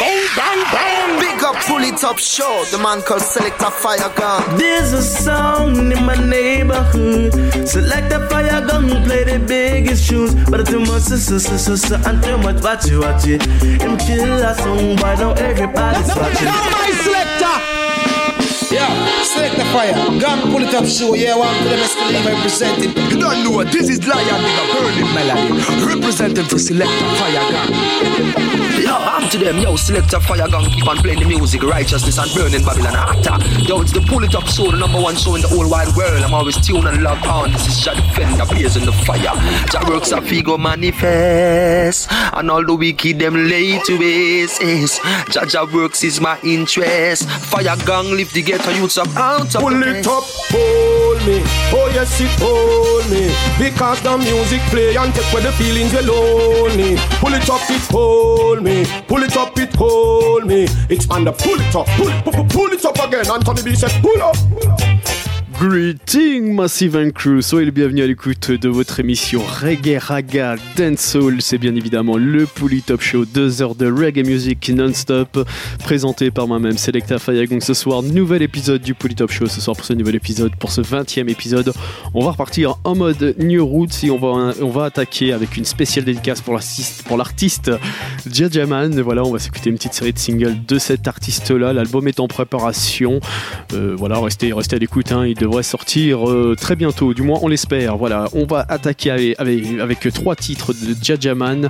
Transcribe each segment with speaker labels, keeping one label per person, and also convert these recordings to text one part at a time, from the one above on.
Speaker 1: sound bang bang.
Speaker 2: Big up, pull it up, show. The man called Selector Fire Gun.
Speaker 3: There's a sound in my neighborhood. Select a fire gun, play the biggest tunes. But too much, so, so, so, so, so, and too much, watch it, watch it. Him kill a song, but now everybody's watching.
Speaker 1: Now my selector.
Speaker 4: Yeah, select the fire. Gun pull it up show. Yeah, one for them still leave representing.
Speaker 5: You don't know what this is Lion Digger burning melody. Representing for Selector Fire Gun. Yo, I'm to them, yo, Selector Fire Gun. Keep on playing the music, righteousness and burning Babylon after. Yo, it's the pull it up show, the number one show in the whole wide world. I'm always tuned and logged on. This is Jah Defender, blazing the fire. Jah works a figo manifest. And all the wicked them lay to waste. Jah Jah works is my interest. Fire gang lift the ghetto youths up out of
Speaker 1: Pull it up, hold me. Oh yes, it hold me. Because the music play and take away the feelings you're lonely. Pull it up, it hold me. Pull it up, it hold me. It's the pull it up, pull pull, pull it up again. Anthony B said, pull up.
Speaker 6: Greeting Massive and Crew, soyez le bienvenu à l'écoute de votre émission Reggae Raga Dancehall. C'est bien évidemment le Pouli Top Show, deux heures de reggae music non-stop, présenté par moi-même Selecta Fayagong ce soir. Nouvel épisode du Pouli Top Show ce soir pour ce nouvel épisode, pour ce 20e épisode. On va repartir en mode New Roots et on va, on va attaquer avec une spéciale dédicace pour l'artiste, Jajaman. Voilà, on va s'écouter une petite série de singles de cet artiste-là. L'album est en préparation. Euh, voilà, restez, restez à l'écoute, hein. Devrait sortir euh, très bientôt, du moins on l'espère. Voilà, on va attaquer avec, trois titres de Jajaman.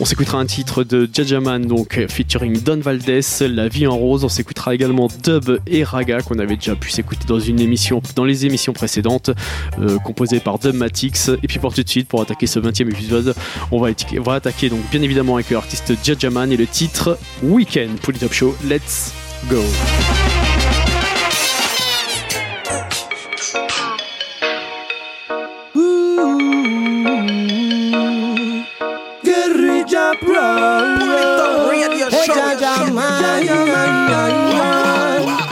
Speaker 6: On s'écoutera un titre de Jajaman, donc featuring Don Valdez, La vie en rose. On s'écoutera également Dub et Raga, qu'on avait déjà pu s'écouter dans une émission, dans les émissions précédentes, euh, composées par Dub Matix. Et puis pour tout de suite, pour attaquer ce 20e épisode, on va, attaquer, on va attaquer donc bien évidemment avec l'artiste Jajaman et le titre Weekend pour le Top Show. Let's go!
Speaker 3: Hey. Jaja, man, man, man, man.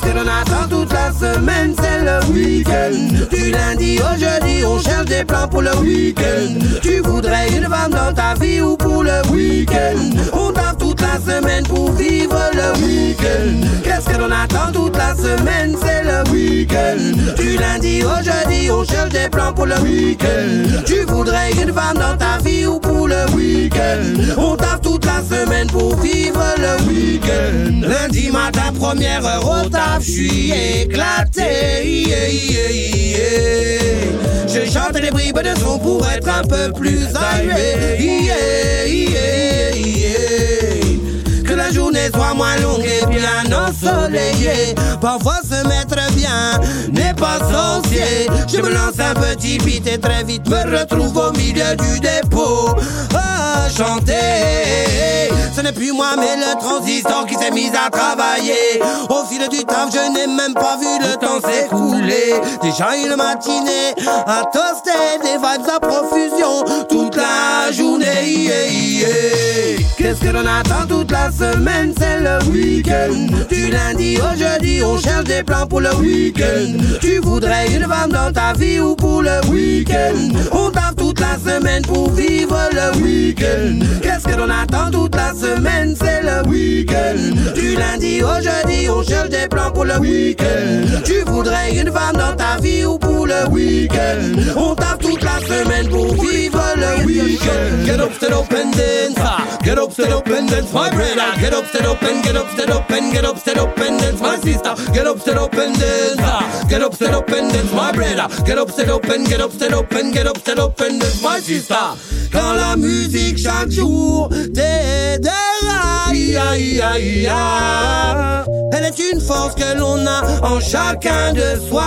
Speaker 3: Que l'on toute la semaine, c'est le week-end. Du lundi au jeudi, on cherche des plans pour le week-end. Tu voudrais une femme dans ta vie ou pour le week-end? On taffe toute la semaine pour vivre le week-end. Qu'est-ce que l'on attend toute la semaine, c'est le week-end. Du lundi au jeudi, on cherche des plans pour le week-end. Tu voudrais une femme dans ta vie ou pour le week-end? On taffe toute la semaine pour vivre le week-end. Lundi matin, première heure au taf, je suis éclaté. Je chante les bribes de son pour être un peu plus arrivé. La journée soit moins longue et bien ensoleillée. Parfois se mettre bien n'est pas sorcier. Je me lance un petit beat et très vite me retrouve au milieu du dépôt. À chanter. Ce n'est plus moi mais le transistor qui s'est mis à travailler. Au fil du temps, je n'ai même pas vu le temps s'écouler. Déjà une matinée à toaster des vibes à profusion toute la journée. Qu'est-ce que l'on attend toute la semaine, c'est le week-end. Du lundi au jeudi, on cherche des plans pour le week-end. Tu voudrais une femme dans ta vie ou pour le week-end? On taffe toute la semaine pour vivre le week-end. Qu'est-ce que l'on attend toute la semaine, c'est le week-end. Du lundi au jeudi, on cherche des plans pour le week-end. Tu voudrais une femme dans ta vie ou pour le week-end? On taffe toute la semaine pour vivre le week-end. Get up, up and dance. Get up, stand up and dance. Get up, stand up get up, stand up get up, stand up my sister. Get up, stand up ah. Get up, stand up. Get up, stand up get up, stand up get up, stand up my sister. Quand la musique chaque jour t'aidera, aïe. Elle est une force que l'on a en chacun de soi.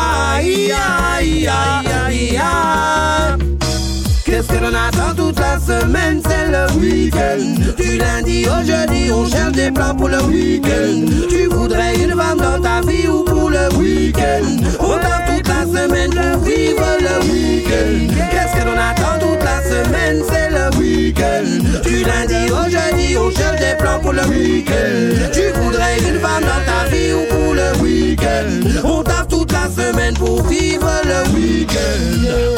Speaker 3: Qu'est-ce que l'on attend toute la semaine, c'est le week-end. Du lundi au jeudi, on cherche des plans pour le week-end. Tu voudrais une femme dans ta vie ou pour le week-end? On tape toute la semaine pour vivre le week-end. Qu'est-ce que l'on attend toute la semaine, c'est le week-end. Du lundi au jeudi, on cherche des plans pour le week-end. Tu voudrais une femme dans ta vie ou pour le week-end? On tape toute la semaine pour vivre le week-end.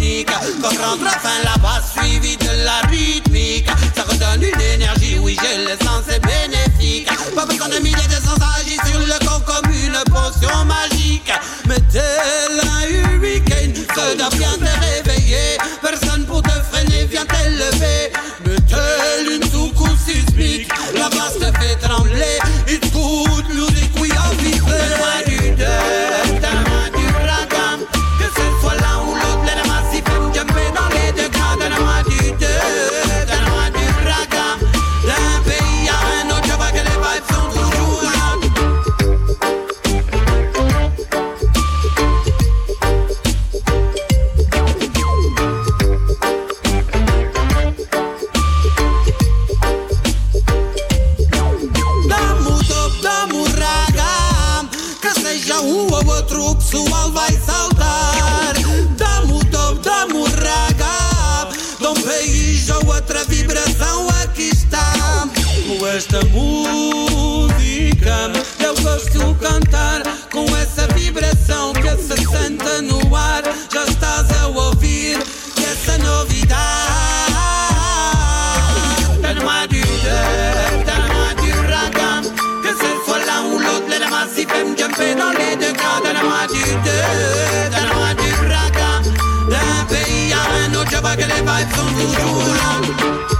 Speaker 3: tonique. Comme rentre enfin la basse suivie de la rythmique. Ça redonne une énergie, oui, je le sens, c'est bénéfique. Pas besoin de milliers de sens, agit sur le corps comme une potion magique. Mettez-le esta música eu gosto de cantar com essa vibração que se senta no ar. Já estás a ouvir e essa novidade. Tá no adiuda, tá no adiurada. Que se for lá um lote, le dama si fem jumpe dans les deux cas. Tá, tá no adiuda, tá no adiurada. D'un pays à un autre, que ele vai sont toujours.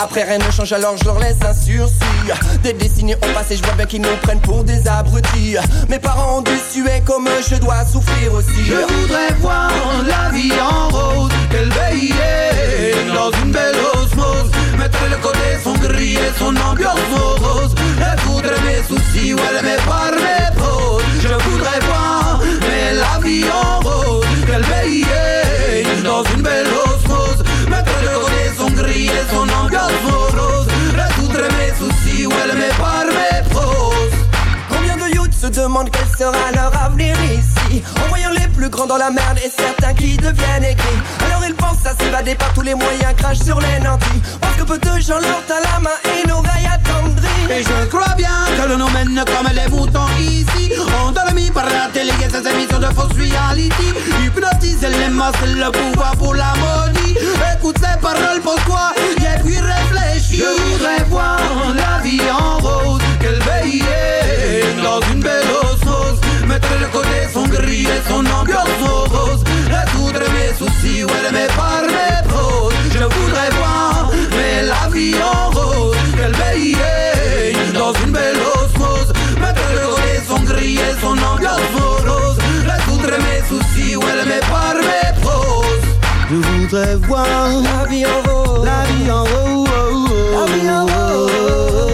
Speaker 2: Après, rien ne change, alors je leur laisse un sursis. Des décennies ont passé, je vois bien qu'ils nous prennent pour des abrutis. Mes parents ont dû suer comme je dois souffrir sera leur avenir ici. En voyant les plus grands dans la merde et certains qui deviennent aigris. Alors ils pensent à s'évader par tous les moyens, crachent sur les nantis. Parce que peu de gens leur tendent la main et l'oreille attendrie.
Speaker 3: Et je crois bien que l'on nous mène comme les moutons ici. Endormis par la télé et ses émissions de fausse reality Hypnotiser les masses, le pouvoir pour la maudit Écoute ces paroles, pose-toi et puis réfléchis. Je voudrais voir la vie en rose. Qu'elle veille dans une belle osmose entre el conejo sonríe, son amplios ojos. La dudre me susi, huele me parme dos. Je voudrais voir, mais la vie en rose. Qu'elle veille dans une belle osmose. Mettre le conejo sonríe, son ambiance morose. La dudre me susi, huele me parme dos. Je voudrais voir
Speaker 2: la vie en rose.
Speaker 3: La vie en rose.
Speaker 2: La vie en
Speaker 3: rose.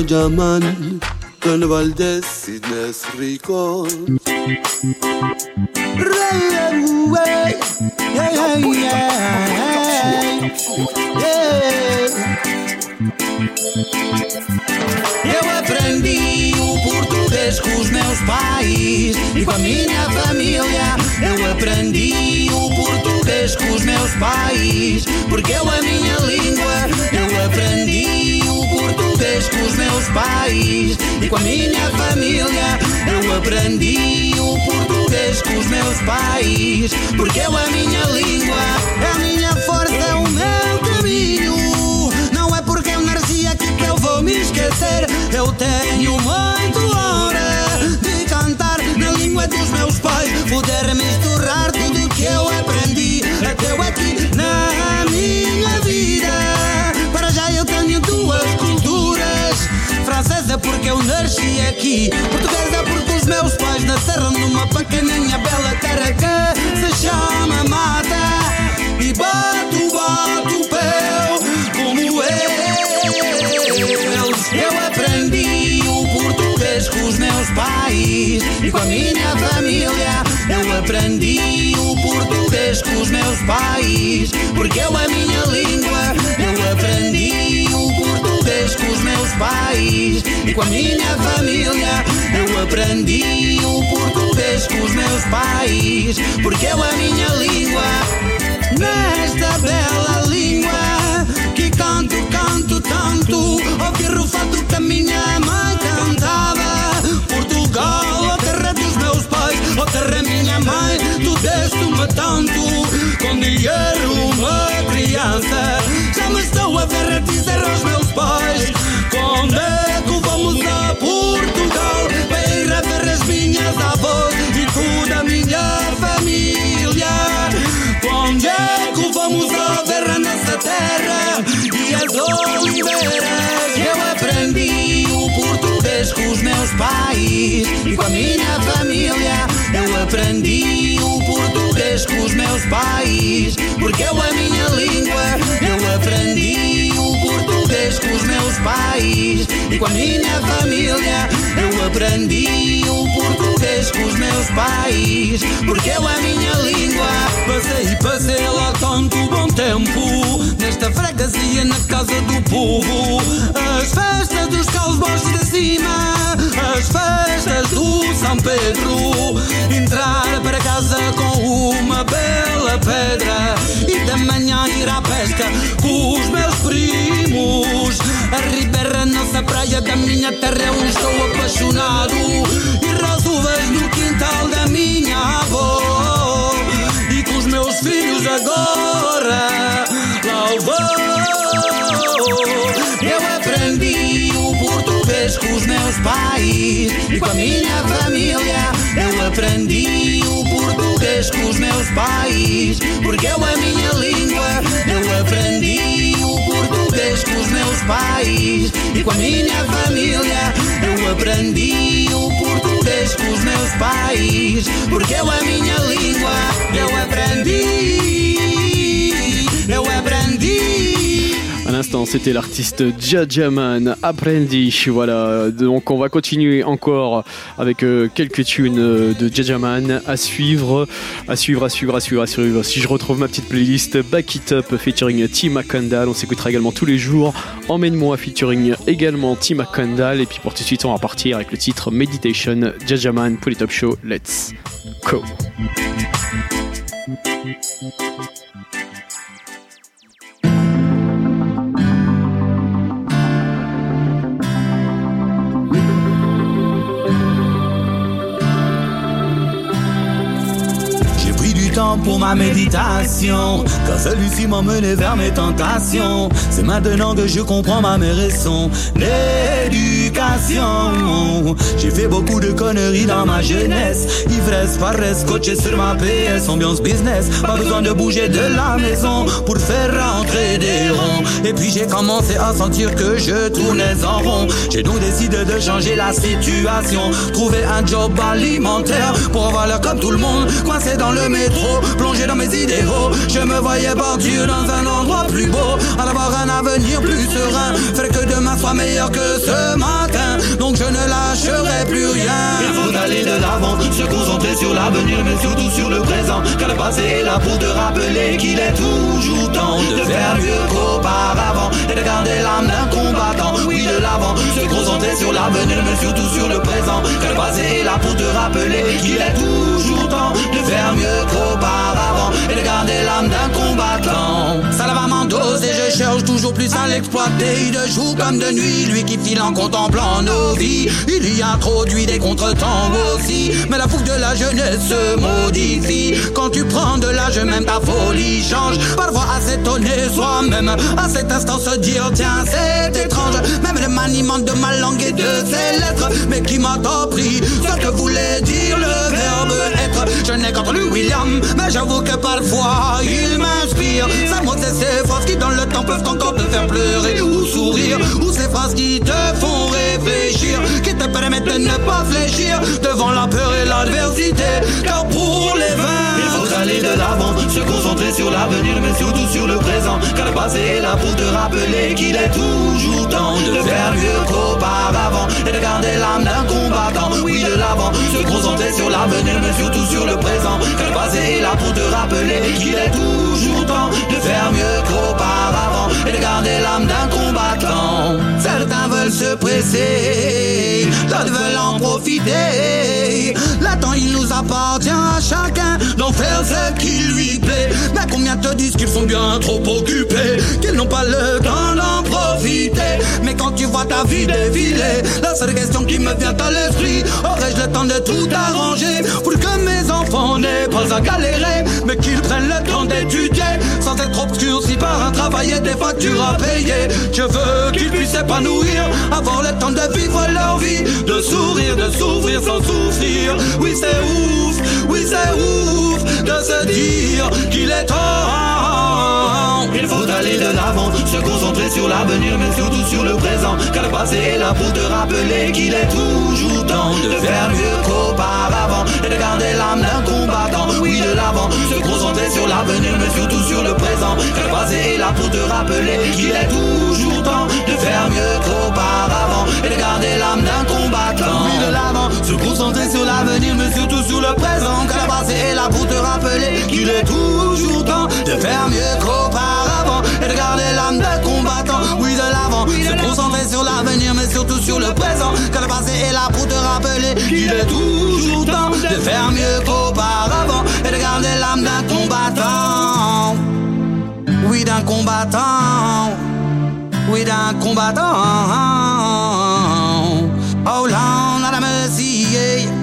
Speaker 3: Jaja man Don Valdez Sickness Rico Yeah, yeah, yeah Yeah eu aprendi o português com os meus pais e com a minha família. Eu aprendi o português com os meus pais, porque eu a minha língua. Eu aprendi com os meus pais e com a minha família. Eu aprendi o português com os meus pais, porque eu a minha língua. É a minha força, é o meu caminho. Não é porque eu nasci aqui que eu vou me esquecer. Eu tenho muito hora de cantar na língua dos meus pais. Poder misturar tudo que eu aprendi. Até eu aqui na minha vida. Para já eu tenho duas culturas. Francesa porque eu nasci aqui. Portuguesa porque os meus pais nasceram numa pequeninha bela terra que se chama Mata. E bato, bato pé como eles. Eu aprendi o português com os meus pais e com a minha família. Eu aprendi o português com os meus pais, porque eu a minha língua. Com os meus pais e com a minha família. Eu aprendi o português com os meus pais, porque eu a minha língua. Nesta bela língua que canto, canto tanto. Ouvir o fato que a minha mãe cantava. Portugal, a terra minha mãe, tu deste-me tanto. Com dinheiro, uma criança, já me estou a ver dizer aos meus pais: Quando é que vamos a Portugal? Para ir a ver as minhas avós e toda a minha família. Quando é que vamos a ver a nossa terra e as oliveiras? Eu aprendi o português com os meus pais e com a minha família. Eu aprendi o português com os meus pais, porque eu a minha língua. Eu aprendi o português com os meus pais e com a minha família. Eu aprendi o com os meus pais, porque eu a minha língua. Passei, passei lá tanto bom tempo nesta freguesia na casa do povo. As festas dos cowboys de cima, as festas do São Pedro. Entrar para casa com uma bela pedra e da manhã ir à pesca com os meus primos. A ribeira, nossa praia da minha terra, eu estou apaixonado. E com a minha família. Eu aprendi o português com os meus pais, porque é a minha língua. Eu aprendi o português com os meus pais e com a minha família. Eu aprendi o português com os meus pais, porque é a minha língua. Eu aprendi,
Speaker 6: c'était l'artiste Jajaman Apprendi. Voilà, donc on va continuer encore avec euh, quelques tunes euh, de Jajaman à suivre, à suivre, à suivre, à suivre, à suivre. Si je retrouve ma petite playlist Back It Up featuring Tim Kandal, on s'écoutera également tous les jours. Emmène-moi featuring également Tim Kandal. Et puis pour tout de suite, on va partir avec le titre Meditation Jajaman pour les Top Show. Let's go.
Speaker 3: Pour ma méditation, car celui-ci mené vers mes tentations. C'est maintenant que je comprends ma raison. L'éducation. J'ai fait beaucoup de conneries dans ma jeunesse. Ivresse, paresse, coaché sur ma PS, ambiance business. Pas besoin de bouger de la maison pour faire rentrer des ronds. Et puis j'ai commencé à sentir que je tournais en rond. J'ai donc décidé de changer la situation. Trouver un job alimentaire pour avoir l'air comme tout le monde. Coincé dans le métro, plongé dans mes idéaux. Je me voyais partir dans un endroit plus beau. En avoir un avenir plus serein. Faire que demain soit meilleur que ce matin. Donc je ne lâcherai plus rien. Il faut aller de l'avant, se concentrer sur l'avenir, mais surtout sur le présent. Car le passé est là pour te rappeler qu'il est toujours temps de faire mieux qu'auparavant. Et de garder l'âme d'un combattant. Oui, de l'avant, se concentrer sur l'avenir, mais surtout sur le présent. Car le passé est là pour te rappeler qu'il est toujours temps de faire mieux qu'auparavant. Et de garder l'âme d'un combattant. Ça la va m'endose et je cherche toujours plus à l'exploiter. De jour comme de nuit, lui qui file en contemplant nos vies. Il y introduit des contretemps aussi. Mais la fougue de la jeunesse se modifie. Quand tu prends de l'âge, même ta folie change. Parfois à s'étonner soi-même. À cet instant se dire, tiens, c'est étrange. Même le maniement de ma langue et de ses lettres. Mais qui m'a appris ce que voulait dire le Je n'ai qu'entendu William, mais j'avoue que parfois il m'inspire. Ces mots et ces phrases qui dans le temps peuvent encore te faire pleurer ou sourire. Ou ces phrases qui te font réfléchir, qui te permettent de ne pas fléchir devant la peur et l'adversité. Car pour les vains, il faut aller de l'avant, se concentrer sur l'avenir, mais surtout sur le présent. Car le passé est là pour te rappeler qu'il est toujours temps de faire mieux qu'auparavant et de garder l'âme d'un combattant. Oui, de l'avant, se concentrer sur l'avenir, mais surtout sur le présent. Car le passé est là pour te rappeler qu'il est toujours temps de faire mieux qu'auparavant et de garder l'âme d'un combattant. Veulent se presser, d'autres veulent en profiter. Le temps, il nous appartient à chacun d'en faire ce qui lui plaît. Mais combien te disent qu'ils sont bien trop occupés, qu'ils n'ont pas le temps d'en profiter. Mais quand tu vois ta vie défiler, la seule question qui me vient à l'esprit, aurais-je le temps de tout arranger pour que mes enfants n'aient pas à galérer, mais qu'ils prennent le temps d'étudier sans être obscurcis par un travail et des factures à payer. Je veux qu'ils puissent s'épanouir, avoir le temps de vivre leur vie, de sourire, de s'ouvrir sans souffrir. Oui, c'est ouf, oui, c'est ouf de se dire qu'il est temps. Il faut aller de l'avant, se concentrer sur l'avenir, mais surtout sur le présent. Car le passé est là pour te rappeler qu'il est toujours temps de faire mieux et de garder l'âme d'un combattant. Oui, de l'avant, se concentrer sur l'avenir, mais surtout sur le présent. Le passé est là pour te rappeler qu'il est toujours temps de faire mieux qu'auparavant et de garder l'âme d'un combattant. Oui, de l'avant, se concentrer sur l'avenir, mais surtout sur le présent. Car le passé est là pour te rappeler qu'il est toujours temps de faire mieux qu'auparavant de garder l'âme d'un combattant. Oui, de l'avant, se concentrer sur l'avenir, mais surtout sur le présent. Car le passé est là pour te rappeler qu'il est toujours temps de faire mieux qu'auparavant et de garder l'âme d'un combattant. Oui, d'un combattant. Oui, d'un combattant. Oh, Lord, not a mercy, yeah.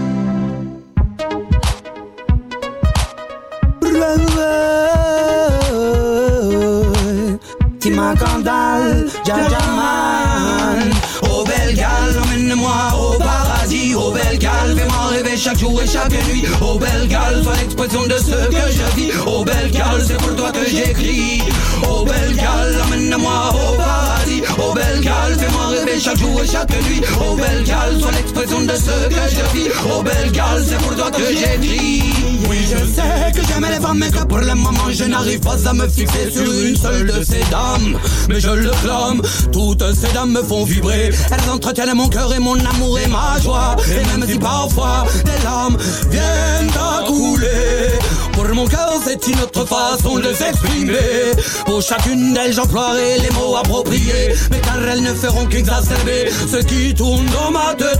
Speaker 3: ma candale, Jajaman. Au Belgal, emmène-moi au paradis. Au Belgal, fais-moi rêver chaque jour et chaque nuit. Au Belgal, sois l'expression de ce que je vis. Au Belgal, c'est pour toi que j'écris. Au Belgal, emmène-moi au paradis. Au Belgal, fais-moi rêver chaque jour et chaque nuit. Au Belgal, sois l'expression de ce que je vis. Au Belgal, c'est pour toi que j'écris. Je sais que j'aime les femmes, mais que pour le moment je n'arrive pas à me fixer sur une seule de ces dames. Mais je le clame, toutes ces dames me font vibrer. Elles entretiennent mon cœur et mon amour et ma joie. Et même si parfois des larmes viennent à couler. Pour mon cœur, c'est une autre façon de s'exprimer. Pour chacune d'elles, j'emploierai les mots appropriés. Mais car elles ne feront qu'exacerber ce qui tourne dans ma tête.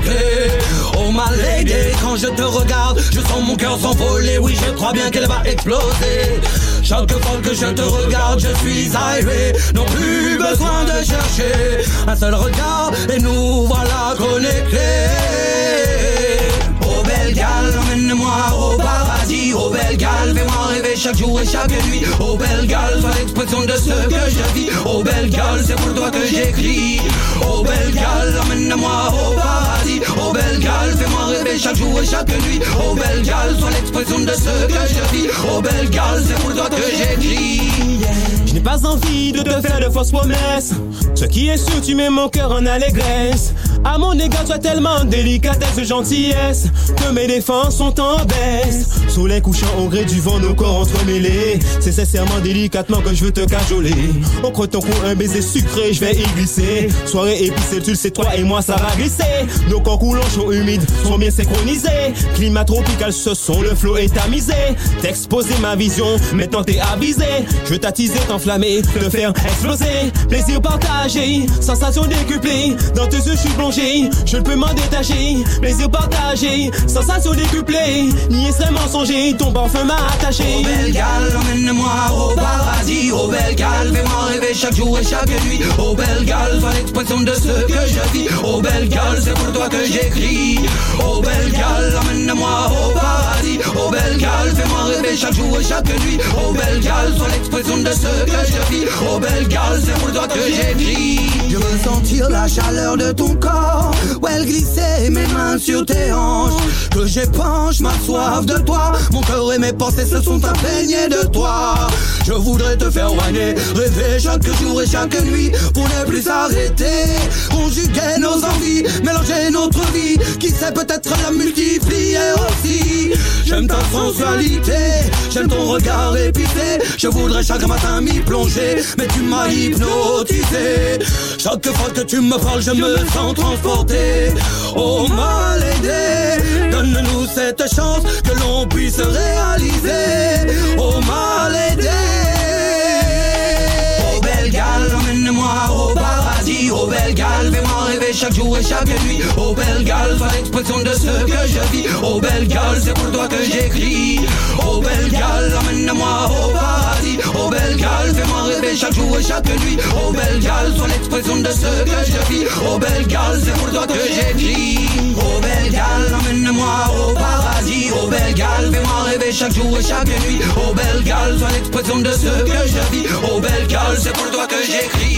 Speaker 3: Oh ma lady, quand je te regarde, je sens mon cœur s'envoler. Oui, je crois bien qu'elle va exploser. Chaque fois que je te regarde, je suis aéré. Non plus besoin de chercher un seul regard et nous voilà connectés. Oh belle gale, emmène-moi au paradis. Oh belle chaque jour et chaque nuit. Oh belle gale, sois l'expression de ce que je vis. Oh belle gale, c'est pour toi que j'écris. Oh belle gale, emmène-moi au paradis. Oh belle gale, fais-moi rêver chaque jour et chaque nuit. Oh belle gale, sois l'expression de ce que je vis. Oh belle gale, c'est pour toi que j'écris.
Speaker 7: Je n'ai pas envie de te faire de fausses promesses. Ce qui est sûr, tu mets mon cœur en allégresse. À mon égard, tu as tellement de délicatesse et gentillesse que mes défenses sont en baisse. Soleil couchant au gré du vent, nos corps C'est sincèrement délicatement que je veux te cajoler. Au creux ton cou, un baiser sucré, je vais y glisser. Soirée épicée, tu le sais, toi et moi, ça va glisser. Nos corps coulants, chauds, humides, sont bien synchronisés. Climat tropical, ce son, le flot est tamisé. T'exposer ma vision, maintenant t'es avisé. Je veux t'attiser, t'enflammer, te faire exploser. Plaisir partagé, sensation décuplée. Dans tes yeux, je suis plongé, je ne peux m'en détacher. Plaisir partagé, sensation décuplée. Nier serait mensonger, ton parfum m'a attaché.
Speaker 3: Belle gale, emmène-moi au paradis. Oh belle gale, fais-moi rêver chaque jour et chaque nuit. Oh belle gale, sois l'expression de ce que je vis. Oh belle gale, c'est pour toi que j'écris. Oh belle gale, emmène-moi au paradis. Oh belle gale, fais-moi rêver chaque jour et chaque nuit. Oh belle gale, sois l'expression de ce que je vis. Oh belle gale, c'est pour toi que j'écris.
Speaker 8: Je veux sentir la chaleur de ton corps. Où elle glisser mes mains sur tes hanches. Que j'épanche ma soif de toi. Mon cœur et mes pensées se sont de toi. Je voudrais te faire whiner, rêver chaque jour et chaque nuit. Pour ne plus s'arrêter. Conjuguer nos envies, mélanger notre vie. Qui sait peut-être la multiplier aussi. J'aime ta sensualité, j'aime ton regard épicé. Je voudrais chaque matin m'y plonger, mais tu m'as hypnotisé. Chaque fois que tu me parles, je me sens transporté. Oh ma lady, donne-nous cette chance que l'on puisse réaliser. Oh my lady.
Speaker 3: Chaque jour et chaque nuit. Oh belle gale, sois l'expression de ce que je vis. Oh belle gale, c'est pour toi que j'écris. Oh belle gale, emmène-moi au paradis. Oh belle gale, fais-moi rêver chaque jour et chaque nuit. Oh belle gale, sois l'expression de ce que je vis. Oh belle gale, c'est pour toi que j'écris. Oh belle gale, emmène-moi au paradis. Oh belle gale, fais-moi rêver chaque jour et chaque nuit. Oh belle gale, sois l'expression de ce que je vis. Oh belle gale, c'est pour toi que j'écris.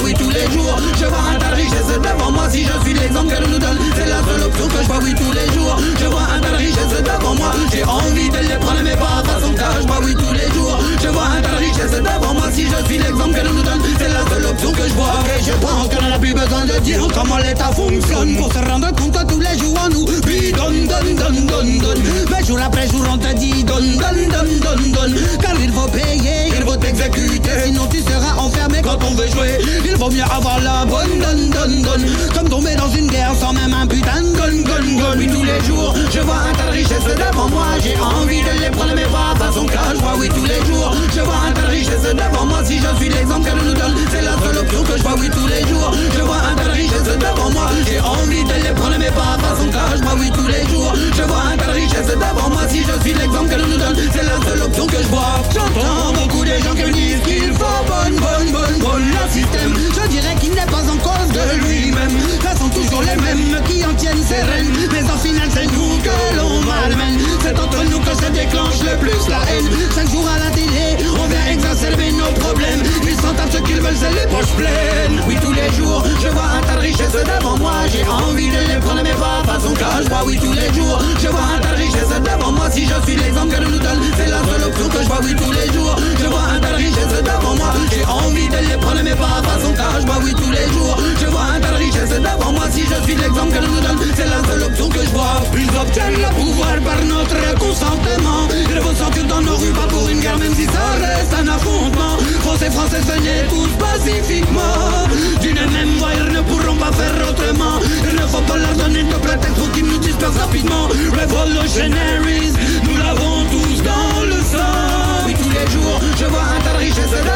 Speaker 3: Oui, tous les jours, je vois un tas de richesses devant moi. Si je suis l'exemple qu'elle nous donne, c'est la seule option que je vois. Oui, tous les jours, je vois un tas de richesses devant moi. J'ai envie de les prendre, mais pas à façon cache moi. Oui, tous les jours, je vois un tas de richesses devant moi. Si je suis l'exemple qu'elle nous donne, c'est la seule option que je vois. Et je pense qu'on n'a plus besoin de dire comment l'état fonctionne. Pour se rendre compte que tous les jours, on nous puis donne, donne, donne, donne, donne. Mais jour après jour, on te dit donne, donne, donne, donne, donne. Car il faut payer, il faut t'exécuter. Sinon, tu seras enfermé quand on veut jouer. Il vaut mieux avoir la bonne, donne, donne, donne. Comme tomber dans une guerre sans même un putain de gun, gun, gun. Oui, tous les jours, je vois un tas de richesses devant moi. J'ai envie de les prendre, mais pas façon cache moi. Oui, tous les jours, je vois un tel riche et devant moi Si je suis l'exemple qu'elle nous donne C'est la seule option que je vois oui tous les jours. Je vois un tel riche et devant moi J'ai envie de les prendre mais pas à façon car je vois oui tous les jours. Je vois un tel riche et devant moi Si je suis l'exemple qu'elle nous donne C'est la seule option que je vois. J'entends beaucoup de gens qui me disent qu'il faut bonne bonne bonne bonne le système. Je dirais qu'il n'est pas en cause de lui-même. Ce sont toujours les mêmes qui en tiennent ses rênes. Mais en final c'est nous que l'on malmène. C'est entre nous que se déclenche le plus la haine. Cinq jours à la télé on vient exacerber nos problèmes. Ils sont à ceux qu'ils veulent, c'est les poches pleines. Oui, tous les jours, je vois un tas de richesses devant moi. J'ai envie de les prendre, mais pas façon cage Bah oui, tous les jours, je vois un tas de richesses devant moi. Si je suis l'exemple que nous donne, c'est la seule option que je vois. Oui, tous les jours, je vois un tas de richesses devant moi. J'ai envie de les prendre, mais pas façon cage Bah oui, tous les jours, je vois un tas de richesses devant moi. Si je suis l'exemple que nous donne, c'est la seule option que je vois. Ils obtiennent le pouvoir par notre consentement. Ils vont dans nos rues, pas pour une guerre, même si ça reste un affrontement. Français, Français, venez tous pacifiquement. D'une même voix, ils ne pourront pas faire autrement. Il ne faut pas leur donner de prétexte pour qu'ils nous dispersent rapidement. Revolutionaries, nous l'avons tous dans le sang. Oui, tous les jours, je vois un tas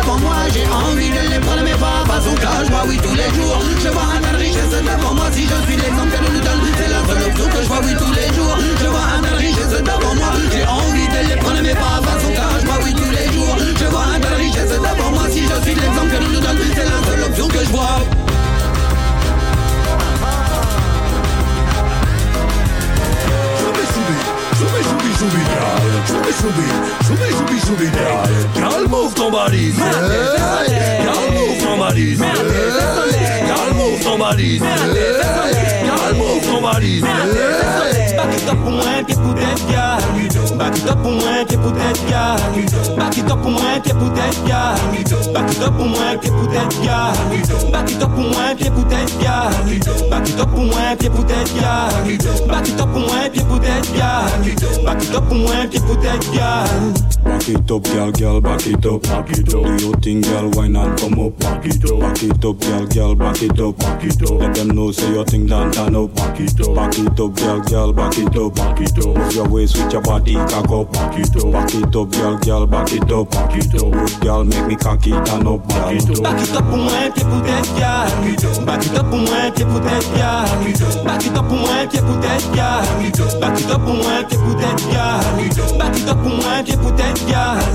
Speaker 3: devant moi. J'ai envie de les prendre, mais pas à
Speaker 7: up,
Speaker 9: girl, girl, back it up, back it up. Do your thing, girl, wine and come up, back it up. Back it up, girl, girl, back it up, back it up. Let them know, say your thing done, turn up, back it up. Back it up, girl, girl, back it up, back it up. Move your waist with your body, cock up, back it up. Back it up, girl, girl, back it up, back it up. Good girl, make me cocky, turn up, back it up.
Speaker 7: Back it up pour moi, pied pour tête, gal. Back it up pour moi, pied pour tête, gal. Back it up pour moi, pied pour tête, gal. Back it up pour moi, pied pour tête, gal. Back it up pour moi, pied pour tête, gal.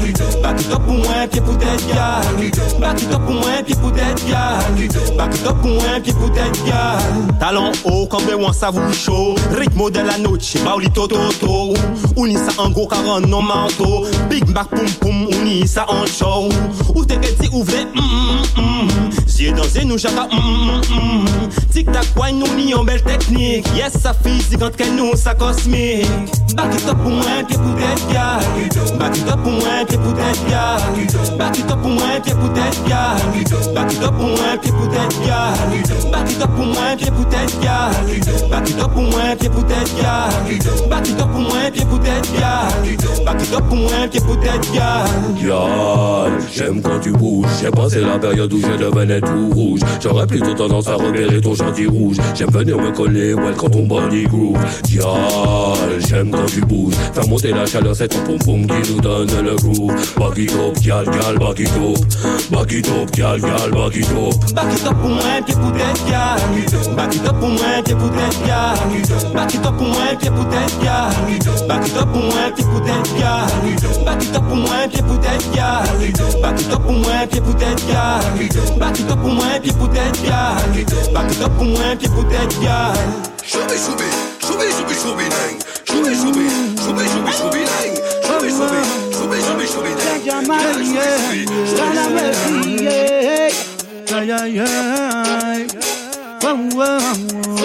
Speaker 7: Back pour moi, pied pour tête, gal. Back pour moi, pied pour tête, gal. Back pour moi, pied pour tête, gal.
Speaker 10: Talon haut, comme un savou chaud. Rythme de la noche, baulito toto. Uni sa en gros non manteau. Big Mac poum poum, uni sa en show. Ou t'es petit ouvre, mm mm mm. J'ai dansé nous jaka, mm mm mm. Tic tac, wine, nous ni en belle technique. Yes, sa physique, entre nous, sa cosmique.
Speaker 7: Back it up pour moi, pied pour tête, gal. Back it up pour moi, pied pour tête, gal. Back it up pour moi, pied pour tête, gal. Back it up pour moi, pied pour tête, gal. Back it up pour moi, pied pour tête, gal. Back it up pour moi, pied pour tête, gal. Back it up pour moi, pied pour tête, gal. Back it up pour moi, pied pour.
Speaker 11: Girl, j'aime quand tu bouges. J'ai passé la période où je devenais tout rouge. J'aurais plutôt tendance à repérer ton anti-rouges. J'aime venir me coller, ouais, quand on body groove. Dial, j'aime quand tu bouges. Faire monter la chaleur, c'est ton pom pom qui nous donne le groove. Baggy top, gal, gal, baggy top. Baggy top, gal, gal, baggy
Speaker 7: top. Baggy top pour moi, qui est écoute gal. Baggy top pour moi, qui est écoute gal. Baggy top pour moi, qui est écoute gal. Baggy top pour moi, qui est écoute gal. Baggy top pour moi, qui est écoute gal. Baggy top pour moi, qui est écoute gal. Baggy top pour moi, qui est écoute gal. Baggy top up pour moi, pied pour tête, gal.
Speaker 11: Shooby, shooby, shooby, shooby, shooby, dang. Shooby, shooby, shooby, shooby, shooby, dang. Shooby, shooby, shooby, shooby, shooby, dang.
Speaker 8: Jaja Maria, Stella Maria, yeah, yeah, yeah. Whoa, whoa,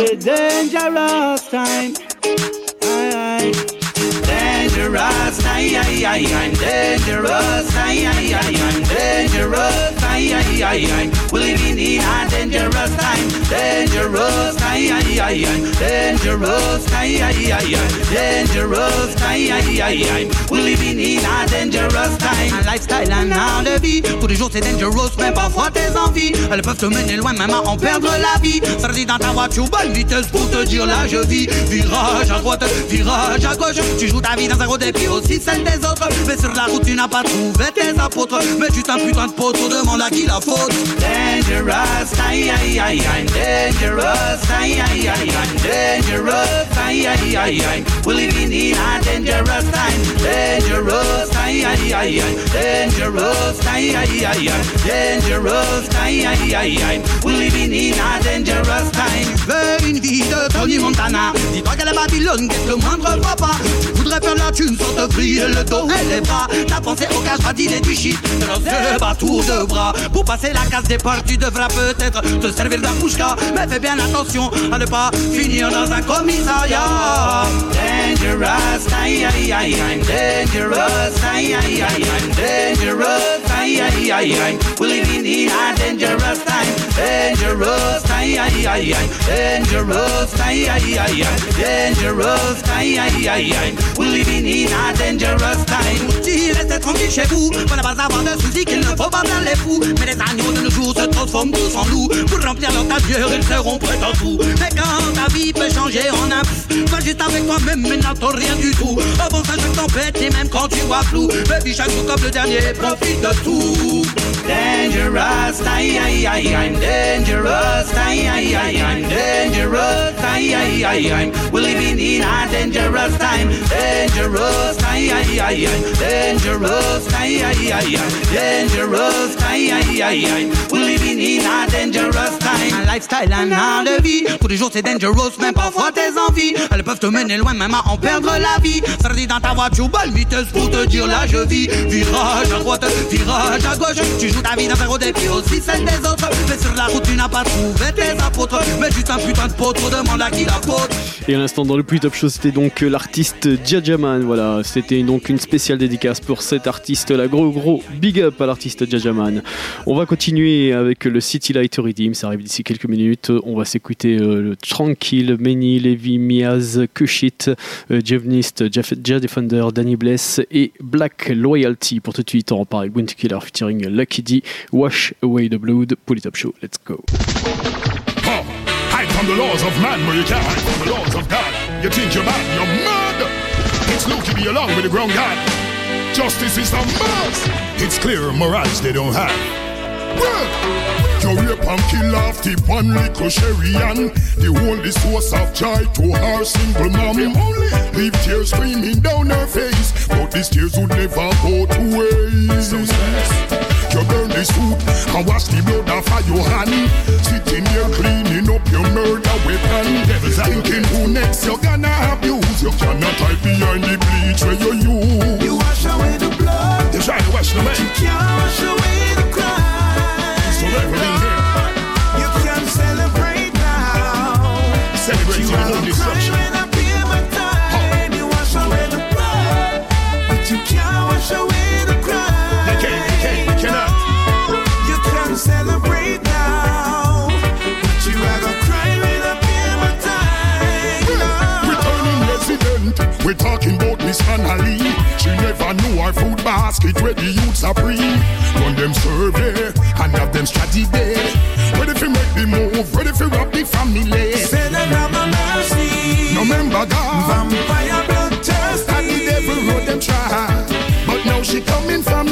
Speaker 8: It's dangerous time. Aye, aye.
Speaker 3: Dangerous, aye, aye, aye, I'm dangerous, aye, aye, aye, I'm dangerous, aye, aye, aye, aye. We're living in a dangerous time, dangerous, aye, aye, aye, I'm dangerous, aye, aye, aye, aye, dangerous, aye, aye, aye, aye. We're living in a dangerous time. Un lifestyle, un art de vie. Tous les jours c'est dangerous, mais parfois tes envies, elles peuvent te mener loin, même à en perdre la vie. Dit dans ta voiture, bonne vitesse pour te dire là je vis. Virage à droite, virage à gauche. Tu joues ta vie dans un et puis aussi celle des autres. Mais sur la route, tu n'as pas trouvé tes apôtres. Mais tu t'as putain de poteau, demande qui la. Dangerous, aïe aïe aïe, I'm dangerous, aïe aïe, I'm dangerous,
Speaker 12: time, aye, aye, aye. We're living in a dangerous time, dangerous time, aye, aye, aye. Dangerous time, aye, aye, aye. Dangerous time, aye, aye, aye. We're living in a dangerous time.
Speaker 3: Veux une vie de Tony Montana Dis-toi qu'elle est Babylone, qu'est-ce que le moindre papa Tu voudrais faire la thune sans te vriller le dos et les bras T'as pensé au cash pas dîner du shit De lancer bas tour de bras Pour passer la case des portes tu devras peut-être te servir d'un bouchka Mais fais bien attention à ne pas finir dans un commissariat
Speaker 12: Dangerous aye, aye. Dangerous aye, aye. Dangerous aye. We're living in a dangerous time, dangerous aye. Dangerous aye. Dangerous aye, aye, aye. We're living in a dangerous time.
Speaker 3: Si restez tranquille chez vous Pour ne pas avoir de soucis qu'il ne faut pas faire les fous Mais les agneaux de nos jours se transforment tous en loups Pour remplir leur tanière ils seront prêts en tout Mais quand ta vie peut changer en un Sois juste avec toi-même mais n'attends rien du tout Avant ça chaque tempête et même quand tu vois flou Baby chaque jour comme le dernier profite de tout
Speaker 12: Dangerous time, aye, aye, aye. Dangerous time, aye, aye, aye. Dangerous time, aye, aye, aye. We're living in a dangerous time, dangerous time, aye, aye, aye. Dangerous time, aye, aye, aye. Dangerous time, aye, aye, aye. We're living in a dangerous time.
Speaker 3: Un lifestyle, un art de vie Tous les jours c'est dangerous, même parfois tes envies Elles peuvent te mener loin, même à en perdre la vie Ça dit dans ta voiture, bonne vitesse pour te dire là je vis Virage à droite, virage à gauche Tu joues ta vie d'un zéro défi aussi celle des autres Mais sur la route tu n'as pas trouvé tes apôtres Mais juste un putain de pote, demande à qui la faute
Speaker 6: Et à l'instant dans le plus top show, c'était donc l'artiste Jajaman. Voilà, c'était donc une spéciale dédicace pour cet artiste-là. Gros gros big up à l'artiste Jajaman. On va continuer avec le City Light Redeem. Ça arrive d'ici quelques minutes. On va s'écouter euh, le Tranquille, Meni, Levi, Miaz, Kushit, euh, Jevnist, Jeff, Jah Defender, Danny Bless et Black Loyalty. Pour tout de suite, on repart avec Winter Killer featuring Lucky D. Wash Away the Blood. Pour les top show. Let's go.
Speaker 13: Huh. Hide from the laws of man, but you can't hide from the laws of God. You think you're bad, you're mad. It's Luke be along with the ground God. Justice is a must. It's clear morals they don't have. Well, you rape and kill off the one little sherry and the only source of joy to her single mom. Leave tears streaming down her face, but these tears would never go to waste. You burn the soup and wash the blood off of your hand. Sitting here cleaning up your murder weapon. Devil's Thinking who next you're gonna abuse. You cannot hide behind the bleach where you use.
Speaker 14: You wash away the blood.
Speaker 13: You try to wash the man.
Speaker 14: You can't wash away
Speaker 13: we're talking about Miss Hannah She never knew her food basket where the youths are free. Run them survey and have them strategy. Ready for make the move, ready for rob the family.
Speaker 14: Send mercy.
Speaker 13: No member God.
Speaker 14: Vampire
Speaker 13: she coming from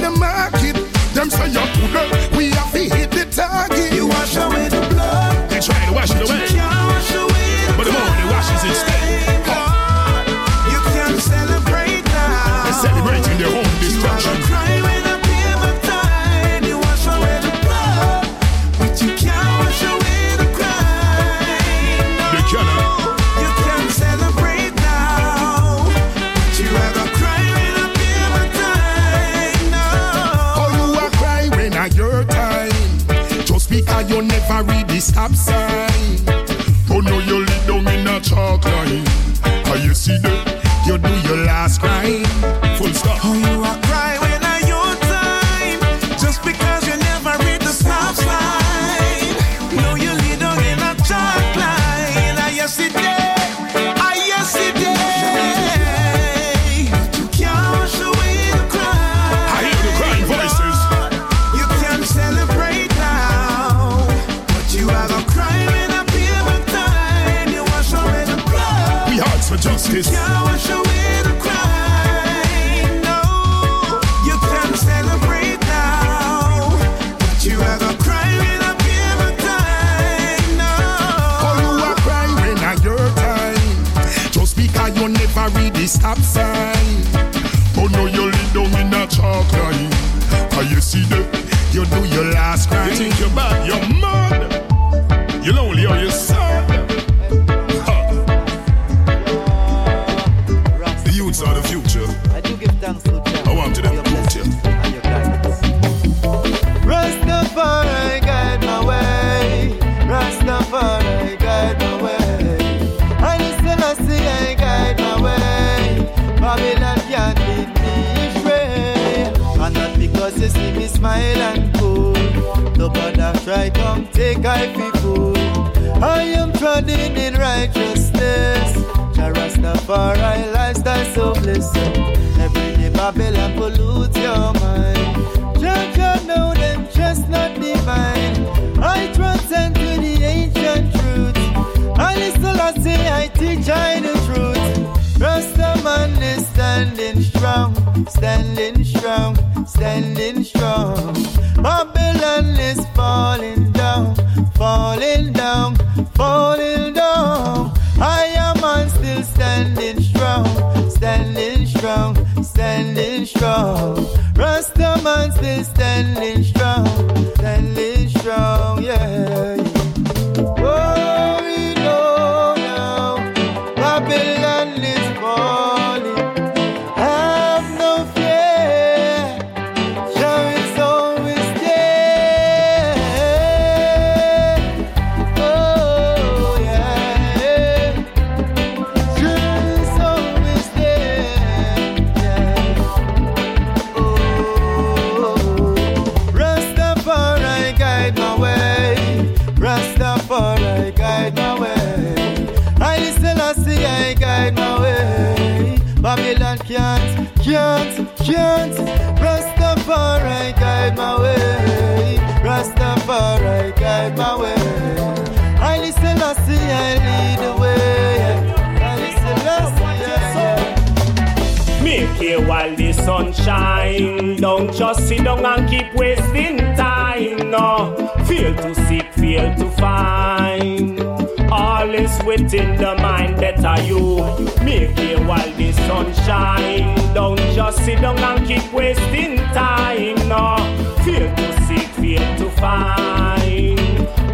Speaker 15: shine. Don't just sit down and keep wasting time. No, feel to seek, feel to find.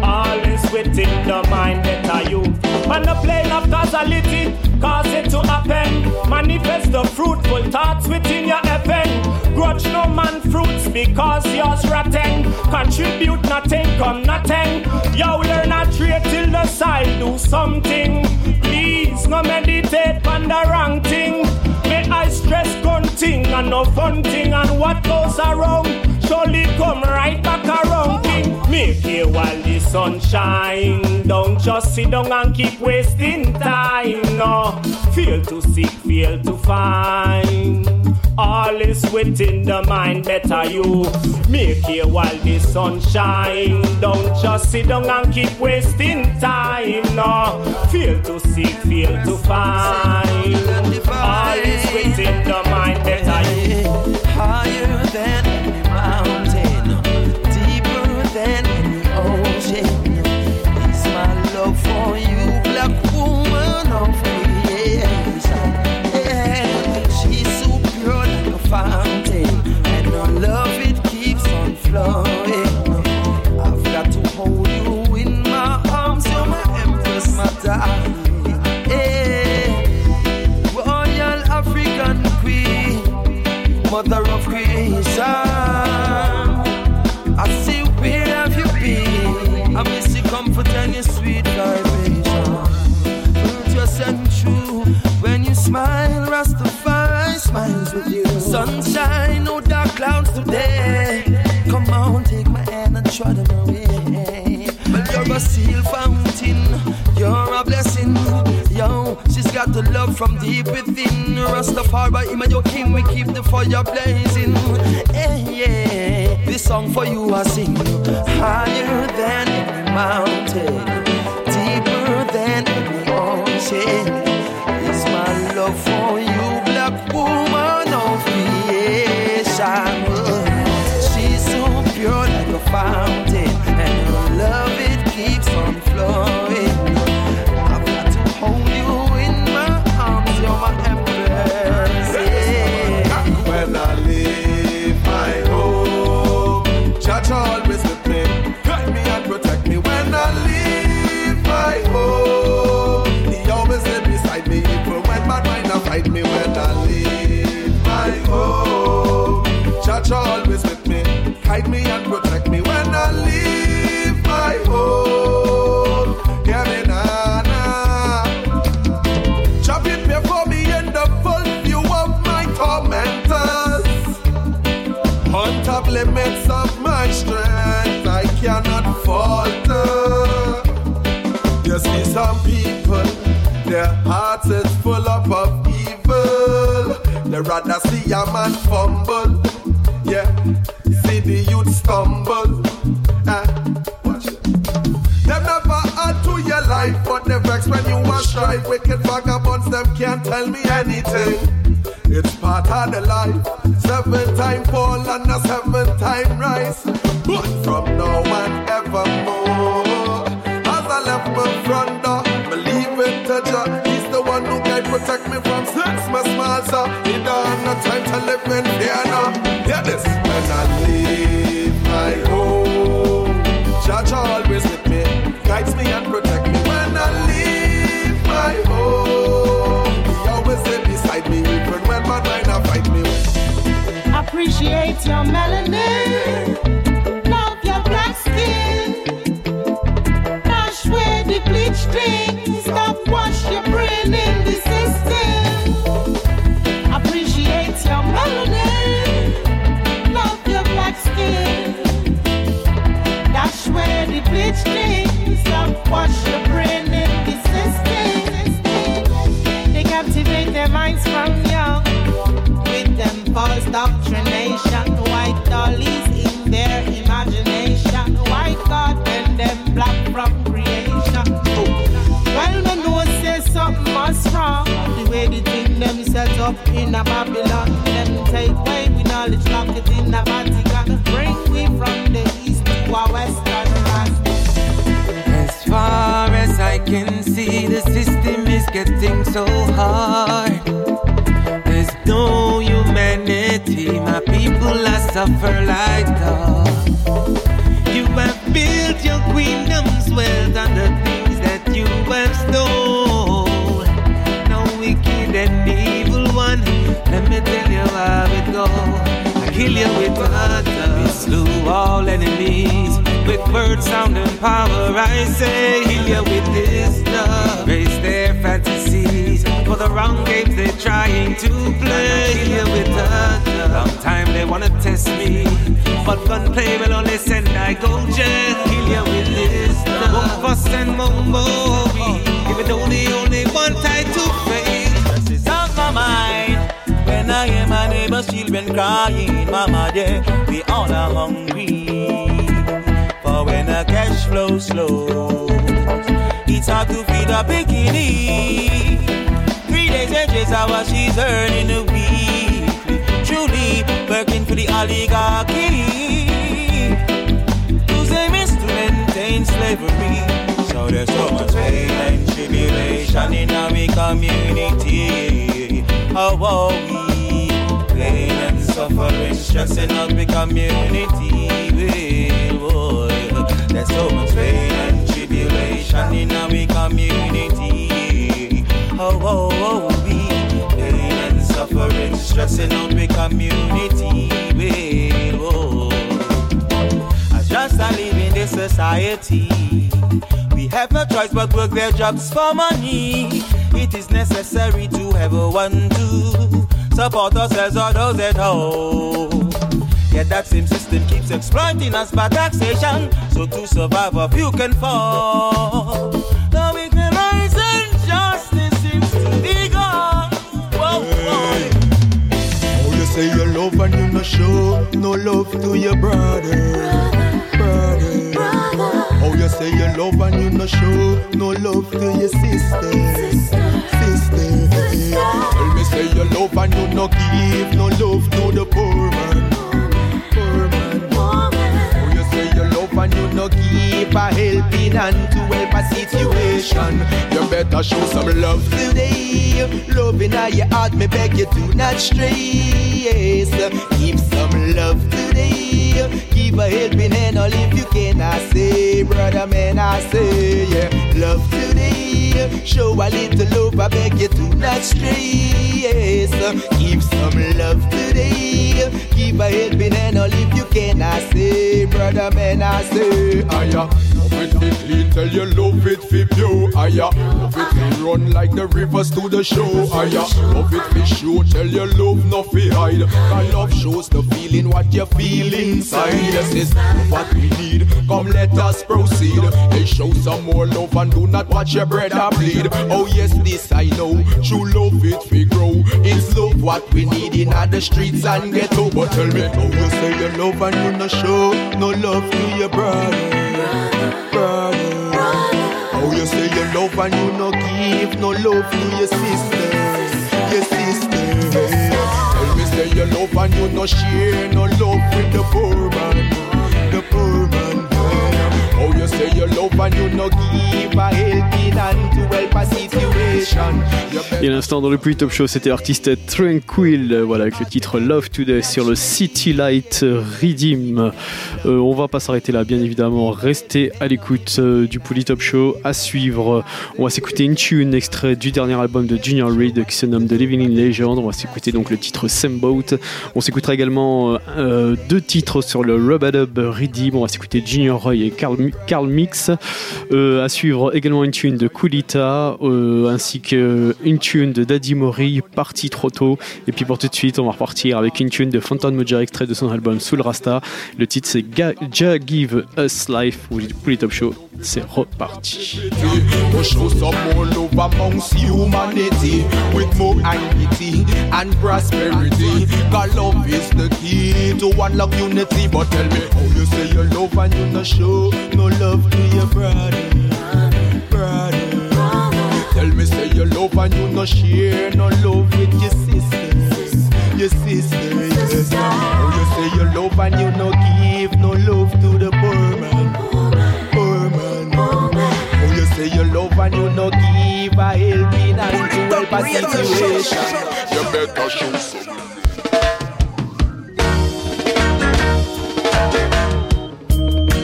Speaker 15: All is within the mind, better you. On the plane of causality, cause it to happen. Manifest the fruitful thoughts within your heaven. Grudge no man fruits because yours rotten. Contribute nothing, come nothing. Yo, learn a trade till the side do something. Please, no meditate on the wrong thing. May I stress gun thing and no fun thing and what goes around surely come right back around king. Make it while the sun shine. Don't just sit down and keep wasting time. No, feel to seek, feel to find. All is within the mind, better you make it while the sun shine. Don't just sit down and keep wasting time. No, feel to seek, feel to find. All is within the mind,
Speaker 8: from deep within. Rastafari, him and your king, we keep the fire blazing. Hey, yeah, this song for you I sing. Higher than any mountain, deeper than any ocean. Is my love for you, black woman of creation. She's so pure like a fountain, and her love it keeps on flowing.
Speaker 16: See a man fumble. Yeah, see the youth stumble. Eh, watch it. Them never add to your life, but they vex when you strife. Wicked vagabonds, them can't tell me anything. It's part of the life. Seven time fall and a seven time rise. Protect me from sex, my small so He don't have no time to live in fear now.
Speaker 17: In a Babylon. Them take away with knowledge, lock it in a Vatican. Bring we from the east to our western land.
Speaker 18: As far as I can see, the system is getting so hard. There's no humanity, my people are suffer like dog. Let me tell you how it go. I kill you with water, we slew all enemies. With words, sound, and power, I say, kill you with this love. Raise their fantasies for the wrong games they're trying to play. Kill you with water. Long time they wanna test me, but gunplay will only send I go jail. Kill you with this love. One fuss and mumbo even though the
Speaker 19: neighbor's children crying, Mama, dear, we all are hungry. For when the cash flow slows, it's hard to feed a bikini. Three days wages are what she's earning a week. Truly working for the oligarchy. Whose aim is to maintain slavery. So there's so much pain and tribulation in our community. How are we? Suffering, stressing out the community. Well, there's so much pain and tribulation in our community. How are we? Pain and suffering, stressing out the community. Well, oh. As just a live in this society. We have no choice but work their jobs for money. It is necessary to have a one to support ourselves or those at home. Yet that same system keeps exploiting us by taxation. So to survive, a few can fall. The weekend rise and justice seems to be gone. Whoa, whoa.
Speaker 20: Oh, you say you love and you no show no love to your brother. Brother. Oh, you say you love and you no show no love to your sister. Sister. Tell me say you love and you no give no love to the poor man. Poor man. Oh, you say you love and you no give a helping hand to help a situation. You better show some love today. Love in your heart, me beg you do not stray. Yes, give some love today. A helping hand, all if you can. I say, brother man, I say, yeah, love today. Show a little love, I beg you do not stray. Yes, give some love today. Give a helping hand, all if you can. I say, brother man, I say, ah yeah. Love it clean, tell you love it fi pure. Yeah. Love it fi run like the rivers to the shore. Yeah. Love it fi show, tell you love no fi hide. Cause love shows the feeling what you feel inside. Yes, it's what we need. Come let us proceed. Hey, show some more love and do not watch your brother bleed. Oh yes, this I know. True love it we grow. It's love what we need in the streets and ghetto. But tell me, how you say you love and you no show no love to your brother, brother. How you say you love and you no give no love to your sister, your sister. Tell me say you love and you no share no love with the poor man, the poor man. A
Speaker 6: Et à l'instant dans le plus top show, c'était l'artiste Tranquil, euh, voilà avec le titre Love Today sur le City Light Redeem. Euh, on va pas s'arrêter là, bien évidemment. Restez à l'écoute euh, du Pouli Top Show. À suivre, on va s'écouter une tune extrait du dernier album de Junior Reid qui se nomme The Living in Legend. On va s'écouter donc le titre Same Boat. On s'écoutera également euh, deux titres sur le Rubadub Redeem. On va s'écouter Junior Roy et Carl, Carl Mix. Euh, à suivre également une tune de Kulita euh, ainsi qu'une tune de Daddy Mori, partie trop tôt. Et puis pour tout de suite, on va repartir avec une tune de Phantom Moja extrait de son album Soul Rasta. Le titre c'est Ja Give Us Life pour les Top Show. C'est reparti.
Speaker 20: Love to your brother, brother. Tell me say you love and you no share no love with your sister, your sister. Yes. How oh, you say you love and you no give no love to the poor man, poor man. How you say you love and you no give a helping hand to help a situation. You better show some.